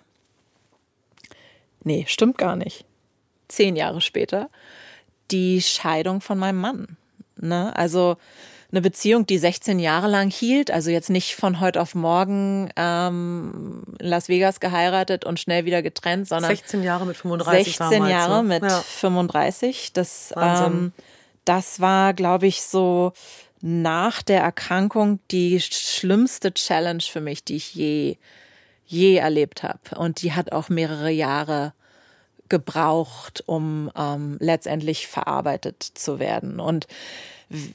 nee, stimmt gar nicht, zehn Jahre später, die Scheidung von meinem Mann. Ne? Also eine Beziehung, die 16 Jahre lang hielt, also jetzt nicht von heute auf morgen ähm, in Las Vegas geheiratet und schnell wieder getrennt, sondern 16 Jahre mit 35 16 damals, Jahre mit ja. 35. Das, ähm, das war, glaube ich, so nach der Erkrankung die schlimmste Challenge für mich, die ich je je erlebt habe. Und die hat auch mehrere Jahre gebraucht, um ähm, letztendlich verarbeitet zu werden. Und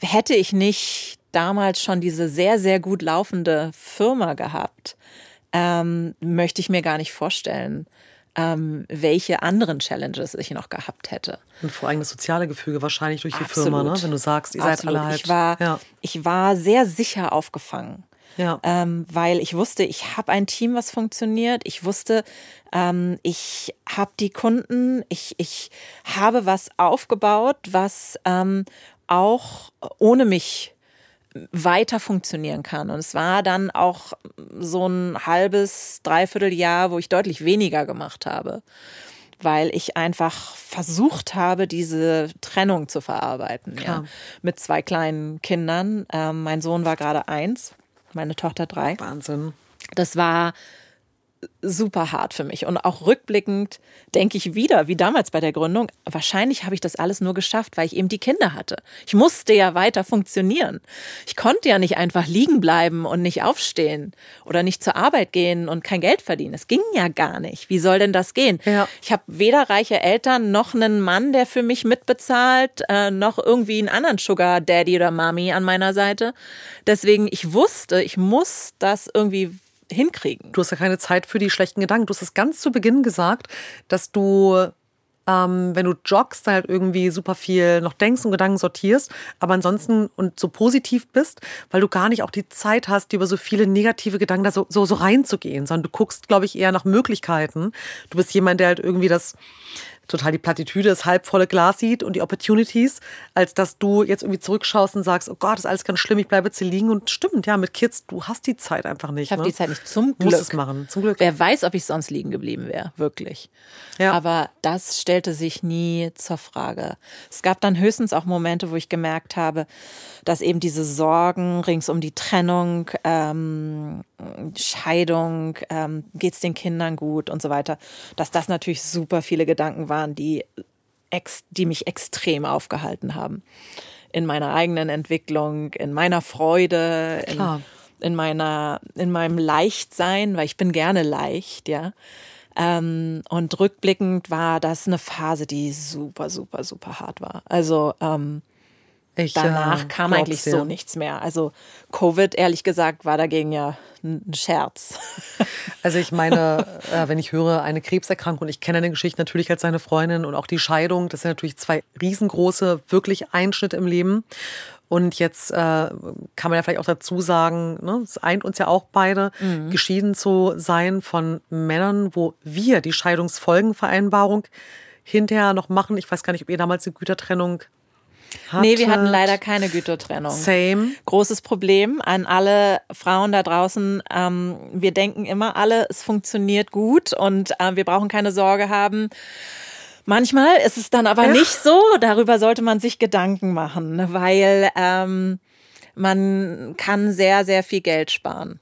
hätte ich nicht damals schon diese sehr, sehr gut laufende Firma gehabt, ähm, möchte ich mir gar nicht vorstellen, ähm, welche anderen Challenges ich noch gehabt hätte. Und vor allem das soziale Gefüge wahrscheinlich durch die Absolut. Firma, ne? wenn du sagst, ihr Absolut. seid alle halt. Ich war, ja. ich war sehr sicher aufgefangen. Ja. Ähm, weil ich wusste, ich habe ein Team, was funktioniert. Ich wusste, ähm, ich habe die Kunden, ich, ich habe was aufgebaut, was ähm, auch ohne mich weiter funktionieren kann. Und es war dann auch so ein halbes, dreiviertel Jahr, wo ich deutlich weniger gemacht habe, weil ich einfach versucht habe, diese Trennung zu verarbeiten. Ja. Mit zwei kleinen Kindern. Ähm, mein Sohn war gerade eins, meine Tochter drei. Wahnsinn. Das war super hart für mich. Und auch rückblickend denke ich wieder, wie damals bei der Gründung, wahrscheinlich habe ich das alles nur geschafft, weil ich eben die Kinder hatte. Ich musste ja weiter funktionieren. Ich konnte ja nicht einfach liegen bleiben und nicht aufstehen oder nicht zur Arbeit gehen und kein Geld verdienen. Es ging ja gar nicht. Wie soll denn das gehen? Ja. Ich habe weder reiche Eltern noch einen Mann, der für mich mitbezahlt, äh, noch irgendwie einen anderen Sugar Daddy oder Mami an meiner Seite. Deswegen, ich wusste, ich muss das irgendwie hinkriegen. Du hast ja keine Zeit für die schlechten Gedanken. Du hast es ganz zu Beginn gesagt, dass du ähm, wenn du joggst, halt irgendwie super viel noch denkst und Gedanken sortierst, aber ansonsten und so positiv bist, weil du gar nicht auch die Zeit hast, über so viele negative Gedanken da so, so, so reinzugehen, sondern du guckst, glaube ich, eher nach Möglichkeiten. Du bist jemand, der halt irgendwie das total die Plattitüde, das halbvolle Glas sieht und die Opportunities, als dass du jetzt irgendwie zurückschaust und sagst, oh Gott, ist alles ganz schlimm, ich bleibe jetzt hier liegen. Und stimmt, ja, mit Kids, du hast die Zeit einfach nicht. Ich habe ne? die Zeit nicht, zum Glück. Muss es machen, zum Glück. Wer weiß, ob ich sonst liegen geblieben wäre, wirklich. Ja. Aber das stellte sich nie zur Frage. Es gab dann höchstens auch Momente, wo ich gemerkt habe, dass eben diese Sorgen rings um die Trennung, ähm, Scheidung, ähm, geht es den Kindern gut und so weiter, dass das natürlich super viele Gedanken waren, die, ex, die mich extrem aufgehalten haben. In meiner eigenen Entwicklung, in meiner Freude, in, in, meiner, in meinem Leichtsein, weil ich bin gerne leicht, ja. Ähm, und rückblickend war das eine Phase, die super, super, super hart war. Also ähm, ich, Danach äh, kam eigentlich so nichts mehr. Also Covid, ehrlich gesagt, war dagegen ja ein Scherz. Also ich meine, äh, wenn ich höre, eine Krebserkrankung, ich kenne eine Geschichte natürlich als seine Freundin und auch die Scheidung, das sind natürlich zwei riesengroße, wirklich Einschnitte im Leben. Und jetzt äh, kann man ja vielleicht auch dazu sagen, ne, es eint uns ja auch beide, mhm. geschieden zu sein von Männern, wo wir die Scheidungsfolgenvereinbarung hinterher noch machen. Ich weiß gar nicht, ob ihr damals die Gütertrennung Hattet. Nee, wir hatten leider keine Gütertrennung. Same. Großes Problem an alle Frauen da draußen. Ähm, wir denken immer alle, es funktioniert gut und äh, wir brauchen keine Sorge haben. Manchmal ist es dann aber ja. nicht so. Darüber sollte man sich Gedanken machen, weil ähm, man kann sehr, sehr viel Geld sparen.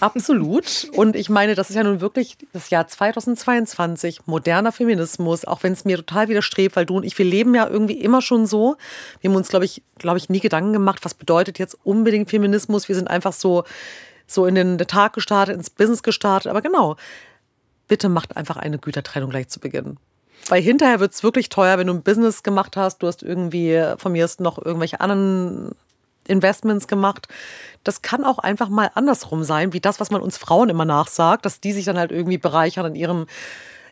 Absolut. Und ich meine, das ist ja nun wirklich das Jahr 2022, moderner Feminismus, auch wenn es mir total widerstrebt, weil du und ich, wir leben ja irgendwie immer schon so. Wir haben uns, glaube ich, glaube ich, nie Gedanken gemacht, was bedeutet jetzt unbedingt Feminismus. Wir sind einfach so, so in den Tag gestartet, ins Business gestartet. Aber genau, bitte macht einfach eine Gütertrennung gleich zu Beginn. Weil hinterher wird es wirklich teuer, wenn du ein Business gemacht hast, du hast irgendwie von mir noch irgendwelche anderen Investments gemacht. Das kann auch einfach mal andersrum sein, wie das, was man uns Frauen immer nachsagt, dass die sich dann halt irgendwie bereichern an ihrem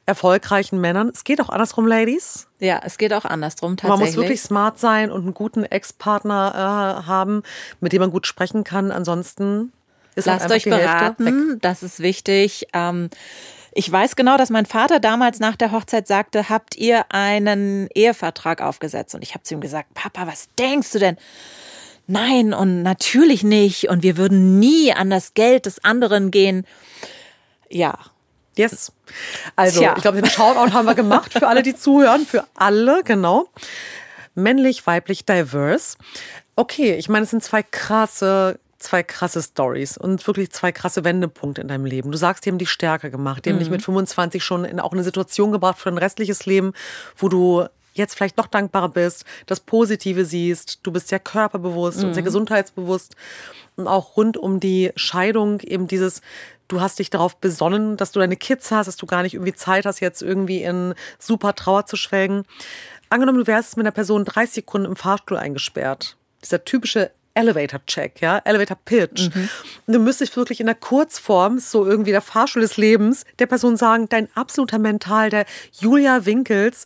erfolgreichen Männern. Es geht auch andersrum, Ladies. Ja, es geht auch andersrum tatsächlich. Man muss wirklich smart sein und einen guten Ex-Partner äh, haben, mit dem man gut sprechen kann. Ansonsten ist Lasst halt euch beraten, das ist wichtig. Ähm, ich weiß genau, dass mein Vater damals nach der Hochzeit sagte, habt ihr einen Ehevertrag aufgesetzt? Und ich habe zu ihm gesagt, Papa, was denkst du denn? Nein und natürlich nicht und wir würden nie an das Geld des anderen gehen. Ja. Yes. Also, Tja. ich glaube, den Shoutout haben wir gemacht für alle, die zuhören, für alle, genau. Männlich, weiblich, diverse. Okay, ich meine, es sind zwei krasse zwei krasse Stories und wirklich zwei krasse Wendepunkte in deinem Leben. Du sagst, die haben dich stärker gemacht, die haben mhm. dich mit 25 schon in auch eine Situation gebracht für dein restliches Leben, wo du jetzt vielleicht noch dankbarer bist, das Positive siehst, du bist sehr körperbewusst mhm. und sehr mhm. gesundheitsbewusst und auch rund um die Scheidung eben dieses du hast dich darauf besonnen, dass du deine Kids hast, dass du gar nicht irgendwie Zeit hast, jetzt irgendwie in super Trauer zu schwelgen. Angenommen, du wärst mit einer Person 30 Sekunden im Fahrstuhl eingesperrt. Dieser typische Elevator-Check, ja, Elevator-Pitch. Mhm. Und du müsstest wirklich in der Kurzform, so irgendwie der Fahrstuhl des Lebens, der Person sagen, dein absoluter Mental, der Julia Winkels,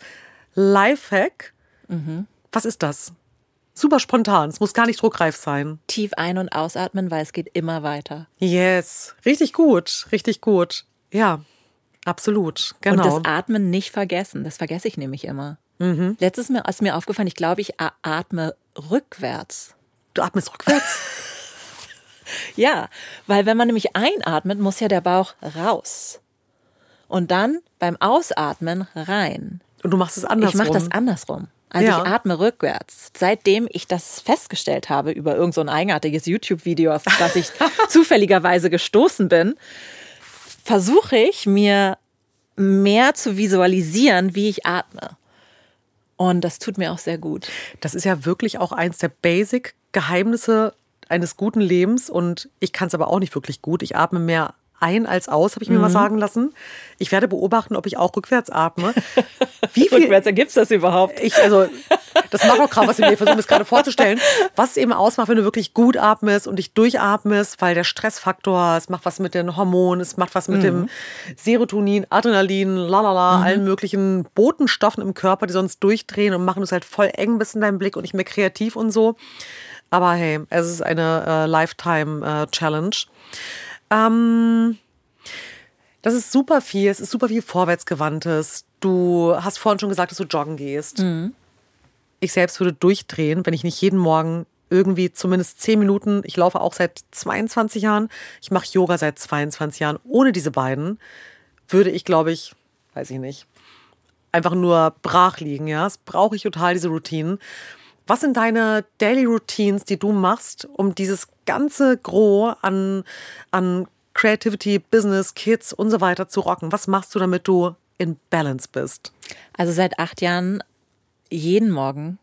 Lifehack. Mhm. Was ist das? Super spontan. Es muss gar nicht druckreif sein. Tief ein- und ausatmen, weil es geht immer weiter. Yes. Richtig gut. Richtig gut. Ja, absolut. Genau. Und das Atmen nicht vergessen. Das vergesse ich nämlich immer. Mhm. Letztes Mal ist mir aufgefallen, ich glaube, ich atme rückwärts. Du atmest rückwärts? ja, weil wenn man nämlich einatmet, muss ja der Bauch raus. Und dann beim Ausatmen rein. Und du machst es andersrum. Ich mache das andersrum. Also ja. ich atme rückwärts. Seitdem ich das festgestellt habe über irgendein so eigenartiges YouTube-Video, auf das ich zufälligerweise gestoßen bin, versuche ich mir mehr zu visualisieren, wie ich atme. Und das tut mir auch sehr gut. Das ist ja wirklich auch eins der Basic-Geheimnisse eines guten Lebens. Und ich kann es aber auch nicht wirklich gut. Ich atme mehr ein als aus, habe ich mir mhm. mal sagen lassen. Ich werde beobachten, ob ich auch rückwärts atme. Wie viel rückwärts ergibt es das überhaupt? Ich, also, das macht auch gerade was in mir. versuche es gerade vorzustellen. Was es eben ausmacht, wenn du wirklich gut atmest und dich durchatmest, weil der Stressfaktor, es macht was mit den Hormonen, es macht was mit mhm. dem Serotonin, Adrenalin, lalala, mhm. allen möglichen Botenstoffen im Körper, die sonst durchdrehen und machen es halt voll eng bis in deinem Blick und nicht mehr kreativ und so. Aber hey, es ist eine äh, Lifetime-Challenge. Äh, ähm, das ist super viel. Es ist super viel Vorwärtsgewandtes. Du hast vorhin schon gesagt, dass du joggen gehst. Mhm. Ich selbst würde durchdrehen, wenn ich nicht jeden Morgen irgendwie zumindest zehn Minuten, ich laufe auch seit 22 Jahren, ich mache Yoga seit 22 Jahren. Ohne diese beiden würde ich, glaube ich, weiß ich nicht, einfach nur brach liegen. Ja, das brauche ich total, diese Routinen. Was sind deine Daily Routines, die du machst, um dieses ganze Gros an, an Creativity, Business, Kids und so weiter zu rocken? Was machst du, damit du in Balance bist? Also seit acht Jahren jeden Morgen.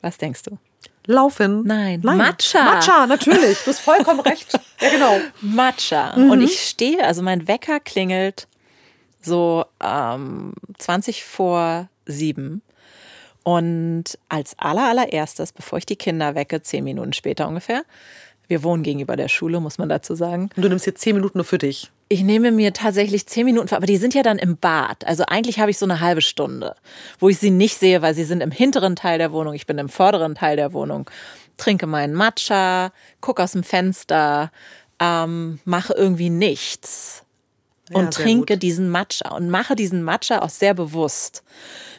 Was denkst du? Laufen. Nein. Nein. Matcha. Matcha, natürlich. Du hast vollkommen recht. Ja, genau. Matcha. Mhm. Und ich stehe, also mein Wecker klingelt so ähm, 20 vor sieben. Und als allererstes, bevor ich die Kinder wecke, zehn Minuten später ungefähr, wir wohnen gegenüber der Schule, muss man dazu sagen. Und du nimmst jetzt zehn Minuten nur für dich? Ich nehme mir tatsächlich zehn Minuten für, aber die sind ja dann im Bad. Also eigentlich habe ich so eine halbe Stunde, wo ich sie nicht sehe, weil sie sind im hinteren Teil der Wohnung, ich bin im vorderen Teil der Wohnung. Trinke meinen Matcha, gucke aus dem Fenster, ähm, mache irgendwie nichts und ja, trinke gut. diesen Matcha und mache diesen Matcha auch sehr bewusst.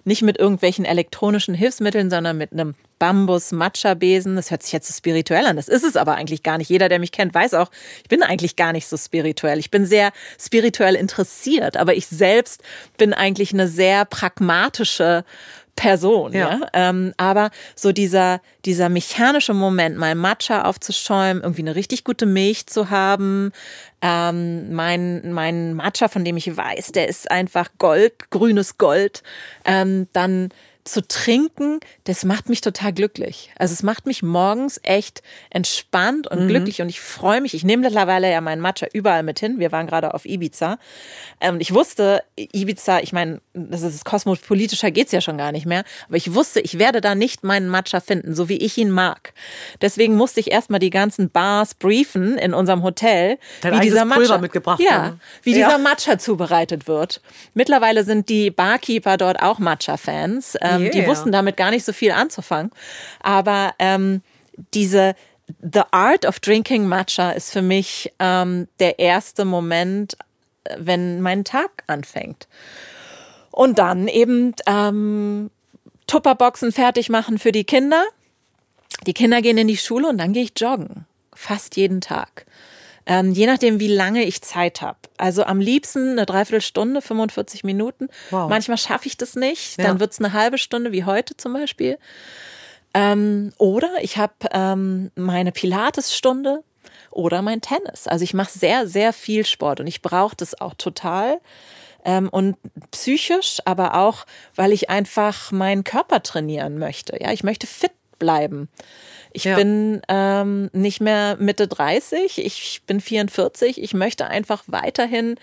Nicht mit irgendwelchen elektronischen Hilfsmitteln, sondern mit einem Bambus-Matcha-Besen. Das hört sich jetzt so spirituell an. Das ist es aber eigentlich gar nicht. Jeder, der mich kennt, weiß auch, ich bin eigentlich gar nicht so spirituell. Ich bin sehr spirituell interessiert, aber ich selbst bin eigentlich eine sehr pragmatische Person, ja. ja? Ähm, aber so dieser, dieser mechanische Moment, mal Matcha aufzuschäumen, irgendwie eine richtig gute Milch zu haben, ähm, mein, mein Matcha, von dem ich weiß, der ist einfach Gold, grünes Gold, ähm, dann zu trinken, das macht mich total glücklich. Also es macht mich morgens echt entspannt und mhm. glücklich und ich freue mich. Ich nehme mittlerweile ja meinen Matcha überall mit hin. Wir waren gerade auf Ibiza und ich wusste, Ibiza, ich meine, das ist kosmopolitischer geht's ja schon gar nicht mehr, aber ich wusste, ich werde da nicht meinen Matcha finden, so wie ich ihn mag. Deswegen musste ich erstmal die ganzen Bars briefen in unserem Hotel, Dein wie dieser Matcha mitgebracht ja, haben. wie ja. dieser Matcha zubereitet wird. Mittlerweile sind die Barkeeper dort auch Matcha-Fans. Ähm, yeah. Die wussten damit gar nicht so viel anzufangen. Aber ähm, diese The Art of Drinking Matcha ist für mich ähm, der erste Moment, wenn mein Tag anfängt. Und dann eben ähm, Tupperboxen fertig machen für die Kinder. Die Kinder gehen in die Schule und dann gehe ich joggen. Fast jeden Tag. Ähm, je nachdem, wie lange ich Zeit habe. Also am liebsten eine Dreiviertelstunde, 45 Minuten. Wow. Manchmal schaffe ich das nicht. Dann ja. wird es eine halbe Stunde, wie heute zum Beispiel. Ähm, oder ich habe ähm, meine Pilatesstunde oder mein Tennis. Also ich mache sehr, sehr viel Sport und ich brauche das auch total. Ähm, und psychisch, aber auch, weil ich einfach meinen Körper trainieren möchte. Ja, ich möchte fit bleiben. Ich ja. bin ähm, nicht mehr Mitte 30, ich bin 44. Ich möchte einfach weiterhin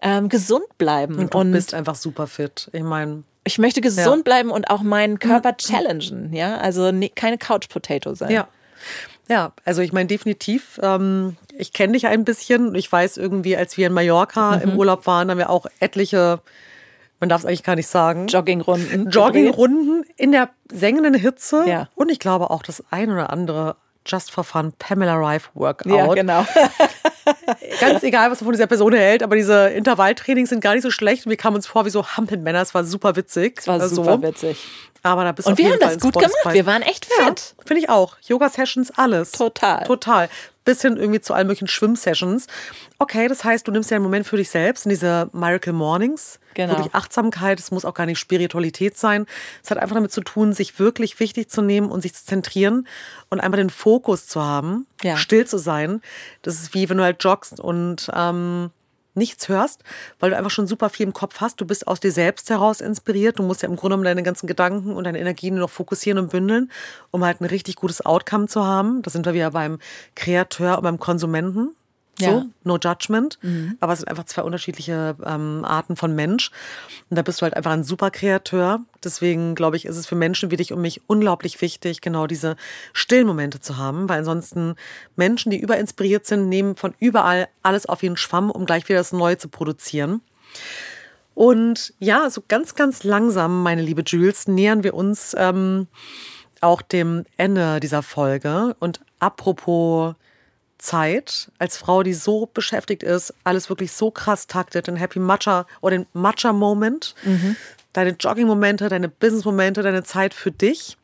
ähm, gesund bleiben. Und du und bist einfach super fit. Ich meine. Ich möchte gesund ja. bleiben und auch meinen Körper challengen, ja. Also ne, keine Couch Potato sein. Ja. Ja, also ich meine definitiv. Ähm, ich kenne dich ein bisschen. Ich weiß irgendwie, als wir in Mallorca mhm. im Urlaub waren, haben wir auch etliche man darf es eigentlich gar nicht sagen. Joggingrunden. Joggingrunden in der sengenden Hitze. Ja. Und ich glaube auch das ein oder andere Just for Fun Pamela Rife Workout. Ja, genau. Ganz egal, was man von dieser Person hält, aber diese Intervalltrainings sind gar nicht so schlecht. Wir kamen uns vor wie so Hampelmänner. Es war super witzig. Es war also, super witzig. Aber da bist Und wir haben das gut gemacht. Wir waren echt fit. Ja, Finde ich auch. Yoga-Sessions, alles. Total. Total bis hin irgendwie zu allen möglichen Schwimmsessions. Okay, das heißt, du nimmst ja einen Moment für dich selbst in diese Miracle Mornings. Genau. Wirklich Achtsamkeit, es muss auch gar nicht Spiritualität sein. Es hat einfach damit zu tun, sich wirklich wichtig zu nehmen und sich zu zentrieren und einmal den Fokus zu haben, ja. still zu sein. Das ist wie wenn du halt joggst und ähm, nichts hörst, weil du einfach schon super viel im Kopf hast. Du bist aus dir selbst heraus inspiriert. Du musst ja im Grunde genommen deine ganzen Gedanken und deine Energien nur noch fokussieren und bündeln, um halt ein richtig gutes Outcome zu haben. Da sind wir wieder beim Kreateur und beim Konsumenten. So, ja. no judgment. Mhm. Aber es sind einfach zwei unterschiedliche ähm, Arten von Mensch. Und da bist du halt einfach ein super Kreateur. Deswegen glaube ich, ist es für Menschen wie dich und mich unglaublich wichtig, genau diese stillen Momente zu haben, weil ansonsten Menschen, die überinspiriert sind, nehmen von überall alles auf ihren Schwamm, um gleich wieder das Neue zu produzieren. Und ja, so ganz, ganz langsam, meine liebe Jules, nähern wir uns ähm, auch dem Ende dieser Folge. Und apropos Zeit als Frau, die so beschäftigt ist, alles wirklich so krass taktet, den Happy Matcha oder den Matcha Moment, mhm. deine Jogging Momente, deine Business Momente, deine Zeit für dich.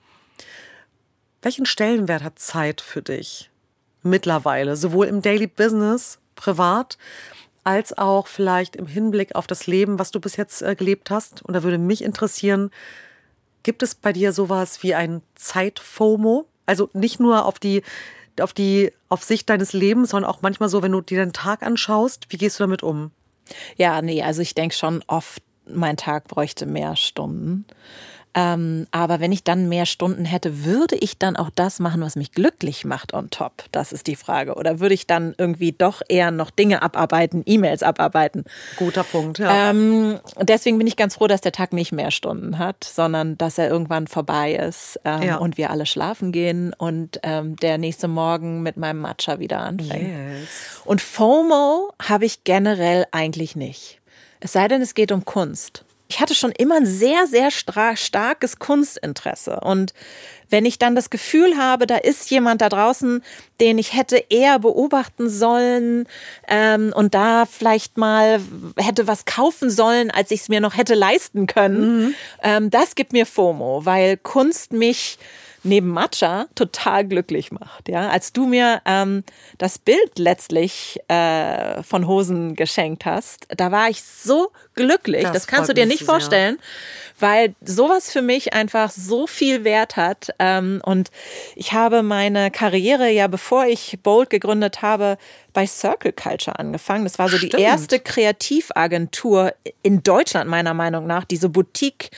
Welchen Stellenwert hat Zeit für dich mittlerweile, sowohl im Daily Business, privat, als auch vielleicht im Hinblick auf das Leben, was du bis jetzt äh, gelebt hast? Und da würde mich interessieren, gibt es bei dir sowas wie ein Zeit-FOMO? Also nicht nur auf die auf die, auf Sicht deines Lebens, sondern auch manchmal so, wenn du dir den Tag anschaust, wie gehst du damit um? Ja, nee, also ich denke schon oft, mein Tag bräuchte mehr Stunden. Ähm, aber wenn ich dann mehr Stunden hätte, würde ich dann auch das machen, was mich glücklich macht on top? Das ist die Frage. Oder würde ich dann irgendwie doch eher noch Dinge abarbeiten, E-Mails abarbeiten? Guter Punkt, ja. Ähm, deswegen bin ich ganz froh, dass der Tag nicht mehr Stunden hat, sondern dass er irgendwann vorbei ist ähm, ja. und wir alle schlafen gehen und ähm, der nächste Morgen mit meinem Matcha wieder anfängt. Yes. Und FOMO habe ich generell eigentlich nicht. Es sei denn, es geht um Kunst ich hatte schon immer ein sehr, sehr starkes Kunstinteresse. Und wenn ich dann das Gefühl habe, da ist jemand da draußen, den ich hätte eher beobachten sollen ähm, und da vielleicht mal hätte was kaufen sollen, als ich es mir noch hätte leisten können, mhm. ähm, das gibt mir FOMO, weil Kunst mich neben Matcha total glücklich macht. Ja, als du mir ähm, das Bild letztlich äh, von Hosen geschenkt hast, da war ich so glücklich. Das, das kannst du dir nicht vorstellen, weil sowas für mich einfach so viel Wert hat. Ähm, und ich habe meine Karriere ja, bevor ich Bold gegründet habe, bei Circle Culture angefangen. Das war so Stimmt. die erste Kreativagentur in Deutschland, meiner Meinung nach, die so Boutique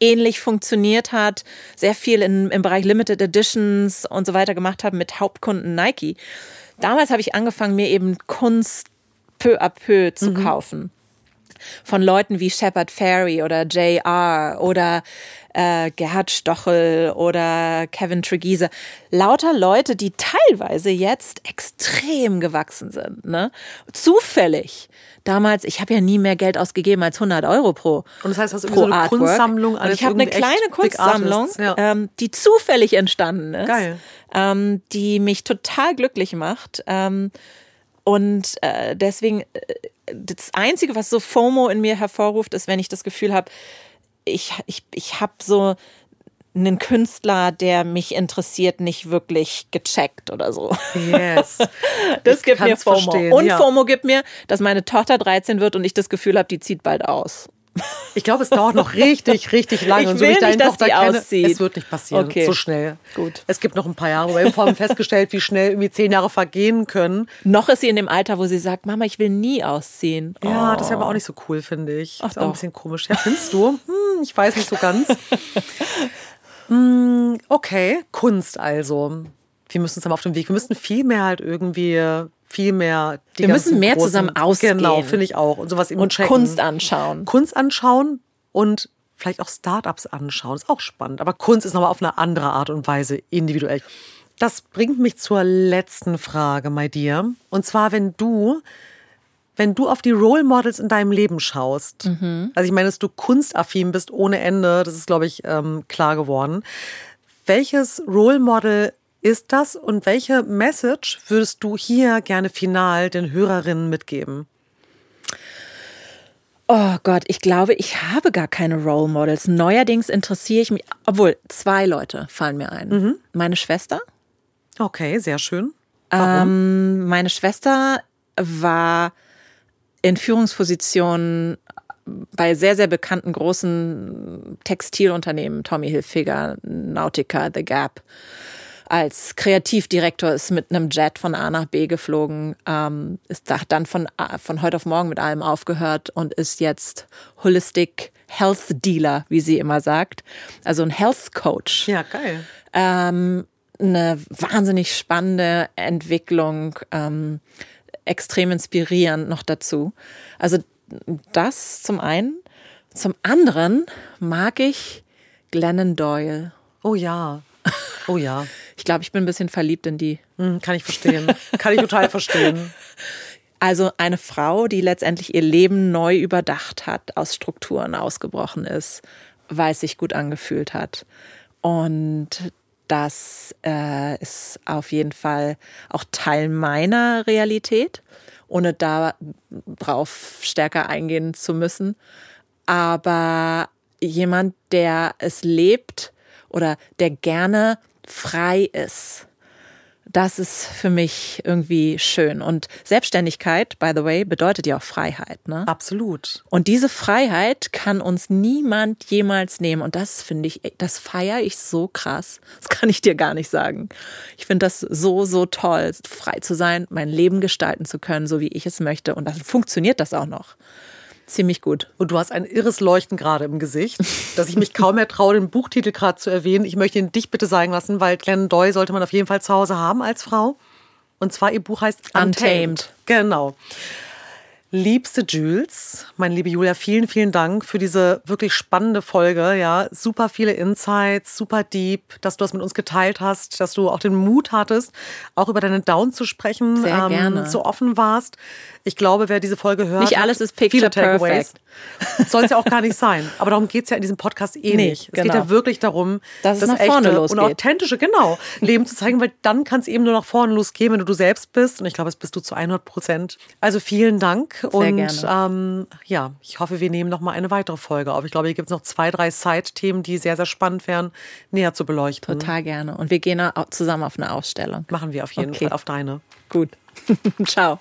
ähnlich funktioniert hat, sehr viel in, im Bereich Limited Editions und so weiter gemacht hat mit Hauptkunden Nike. Damals habe ich angefangen, mir eben Kunst peu à peu zu mhm. kaufen von Leuten wie Shepard Fairey oder J.R. oder äh, Gerhard Stochel oder Kevin Tregeese. Lauter Leute, die teilweise jetzt extrem gewachsen sind. Ne? Zufällig. Damals, ich habe ja nie mehr Geld ausgegeben als 100 Euro pro Und das heißt, das ist so eine Artwork. Kunstsammlung. Und ich habe eine kleine Kunstsammlung, ja. ähm, die zufällig entstanden ist. Geil. Ähm, die mich total glücklich macht. Ähm, und äh, deswegen, äh, das Einzige, was so FOMO in mir hervorruft, ist, wenn ich das Gefühl habe, ich, ich, ich habe so einen Künstler, der mich interessiert, nicht wirklich gecheckt oder so. Yes. Das ich gibt mir FOMO. Verstehen, und ja. FOMO gibt mir, dass meine Tochter 13 wird und ich das Gefühl habe, die zieht bald aus. Ich glaube, es dauert noch richtig, richtig lange. Ich und so will wie ich nicht, Tochter kenne, auszieht. es wird nicht passieren. Okay. So schnell. Gut. Es gibt noch ein paar Jahre. Wir haben festgestellt, wie schnell irgendwie zehn Jahre vergehen können. Noch ist sie in dem Alter, wo sie sagt, Mama, ich will nie ausziehen. Ja, oh. das wäre aber auch nicht so cool, finde ich. Ach, ist auch doch. ein bisschen komisch. Ja, findest du? Hm, ich weiß nicht so ganz. hm, okay, Kunst also. Wir müssen uns mal auf den Weg. Wir müssen viel mehr halt irgendwie viel mehr. Wir müssen mehr großen, zusammen ausgehen. Genau, finde ich auch. Und sowas eben Und checken. Kunst anschauen. Kunst anschauen und vielleicht auch Startups anschauen. Ist auch spannend. Aber Kunst ist nochmal auf eine andere Art und Weise individuell. Das bringt mich zur letzten Frage, my dear. Und zwar, wenn du, wenn du auf die Role Models in deinem Leben schaust, mhm. also ich meine, dass du kunstaffin bist ohne Ende, das ist, glaube ich, ähm, klar geworden. Welches Role Model ist das und welche Message würdest du hier gerne final den Hörerinnen mitgeben? Oh Gott, ich glaube, ich habe gar keine Role Models. Neuerdings interessiere ich mich, obwohl zwei Leute fallen mir ein. Mhm. Meine Schwester. Okay, sehr schön. Ähm, meine Schwester war in Führungspositionen bei sehr, sehr bekannten großen Textilunternehmen, Tommy Hilfiger, Nautica, The Gap als Kreativdirektor ist mit einem Jet von A nach B geflogen, ähm, ist dann von, von heute auf morgen mit allem aufgehört und ist jetzt Holistic Health Dealer, wie sie immer sagt. Also ein Health Coach. Ja, geil. Ähm, eine wahnsinnig spannende Entwicklung, ähm, extrem inspirierend noch dazu. Also das zum einen. Zum anderen mag ich Glennon Doyle. Oh ja. Oh ja. Ich glaube, ich bin ein bisschen verliebt in die. Hm, kann ich verstehen. Kann ich total verstehen. Also eine Frau, die letztendlich ihr Leben neu überdacht hat, aus Strukturen ausgebrochen ist, weil es sich gut angefühlt hat. Und das äh, ist auf jeden Fall auch Teil meiner Realität, ohne darauf stärker eingehen zu müssen. Aber jemand, der es lebt oder der gerne frei ist. Das ist für mich irgendwie schön. Und Selbstständigkeit, by the way, bedeutet ja auch Freiheit. Ne? Absolut. Und diese Freiheit kann uns niemand jemals nehmen. Und das finde ich, das feiere ich so krass. Das kann ich dir gar nicht sagen. Ich finde das so, so toll, frei zu sein, mein Leben gestalten zu können, so wie ich es möchte. Und dann funktioniert das auch noch ziemlich gut. Und du hast ein irres Leuchten gerade im Gesicht, dass ich mich kaum mehr traue, den Buchtitel gerade zu erwähnen. Ich möchte ihn dich bitte sagen lassen, weil Glenn Doyle sollte man auf jeden Fall zu Hause haben als Frau. Und zwar ihr Buch heißt Untamed. Untamed. Genau. Liebste Jules, meine liebe Julia, vielen, vielen Dank für diese wirklich spannende Folge. Ja, super viele Insights, super deep, dass du das mit uns geteilt hast, dass du auch den Mut hattest, auch über deine Down zu sprechen, Sehr ähm, gerne. so offen warst. Ich glaube, wer diese Folge hört, nicht alles ist picture perfect. Soll es ja auch gar nicht sein. Aber darum geht es ja in diesem Podcast eh nee, nicht. Es geht ja genau. wirklich darum, dass es nach vorne losgeht. und authentische, genau, Leben zu zeigen, weil dann kann es eben nur nach vorne losgehen, wenn du du selbst bist. Und ich glaube, es bist du zu 100 Prozent. Also vielen Dank. Sehr und ähm, ja, ich hoffe, wir nehmen noch mal eine weitere Folge auf. Ich glaube, hier gibt es noch zwei, drei Side-Themen, die sehr, sehr spannend wären, näher zu beleuchten. Total gerne. Und wir gehen zusammen auf eine Ausstellung. Machen wir auf jeden okay. Fall auf deine. Gut. Ciao.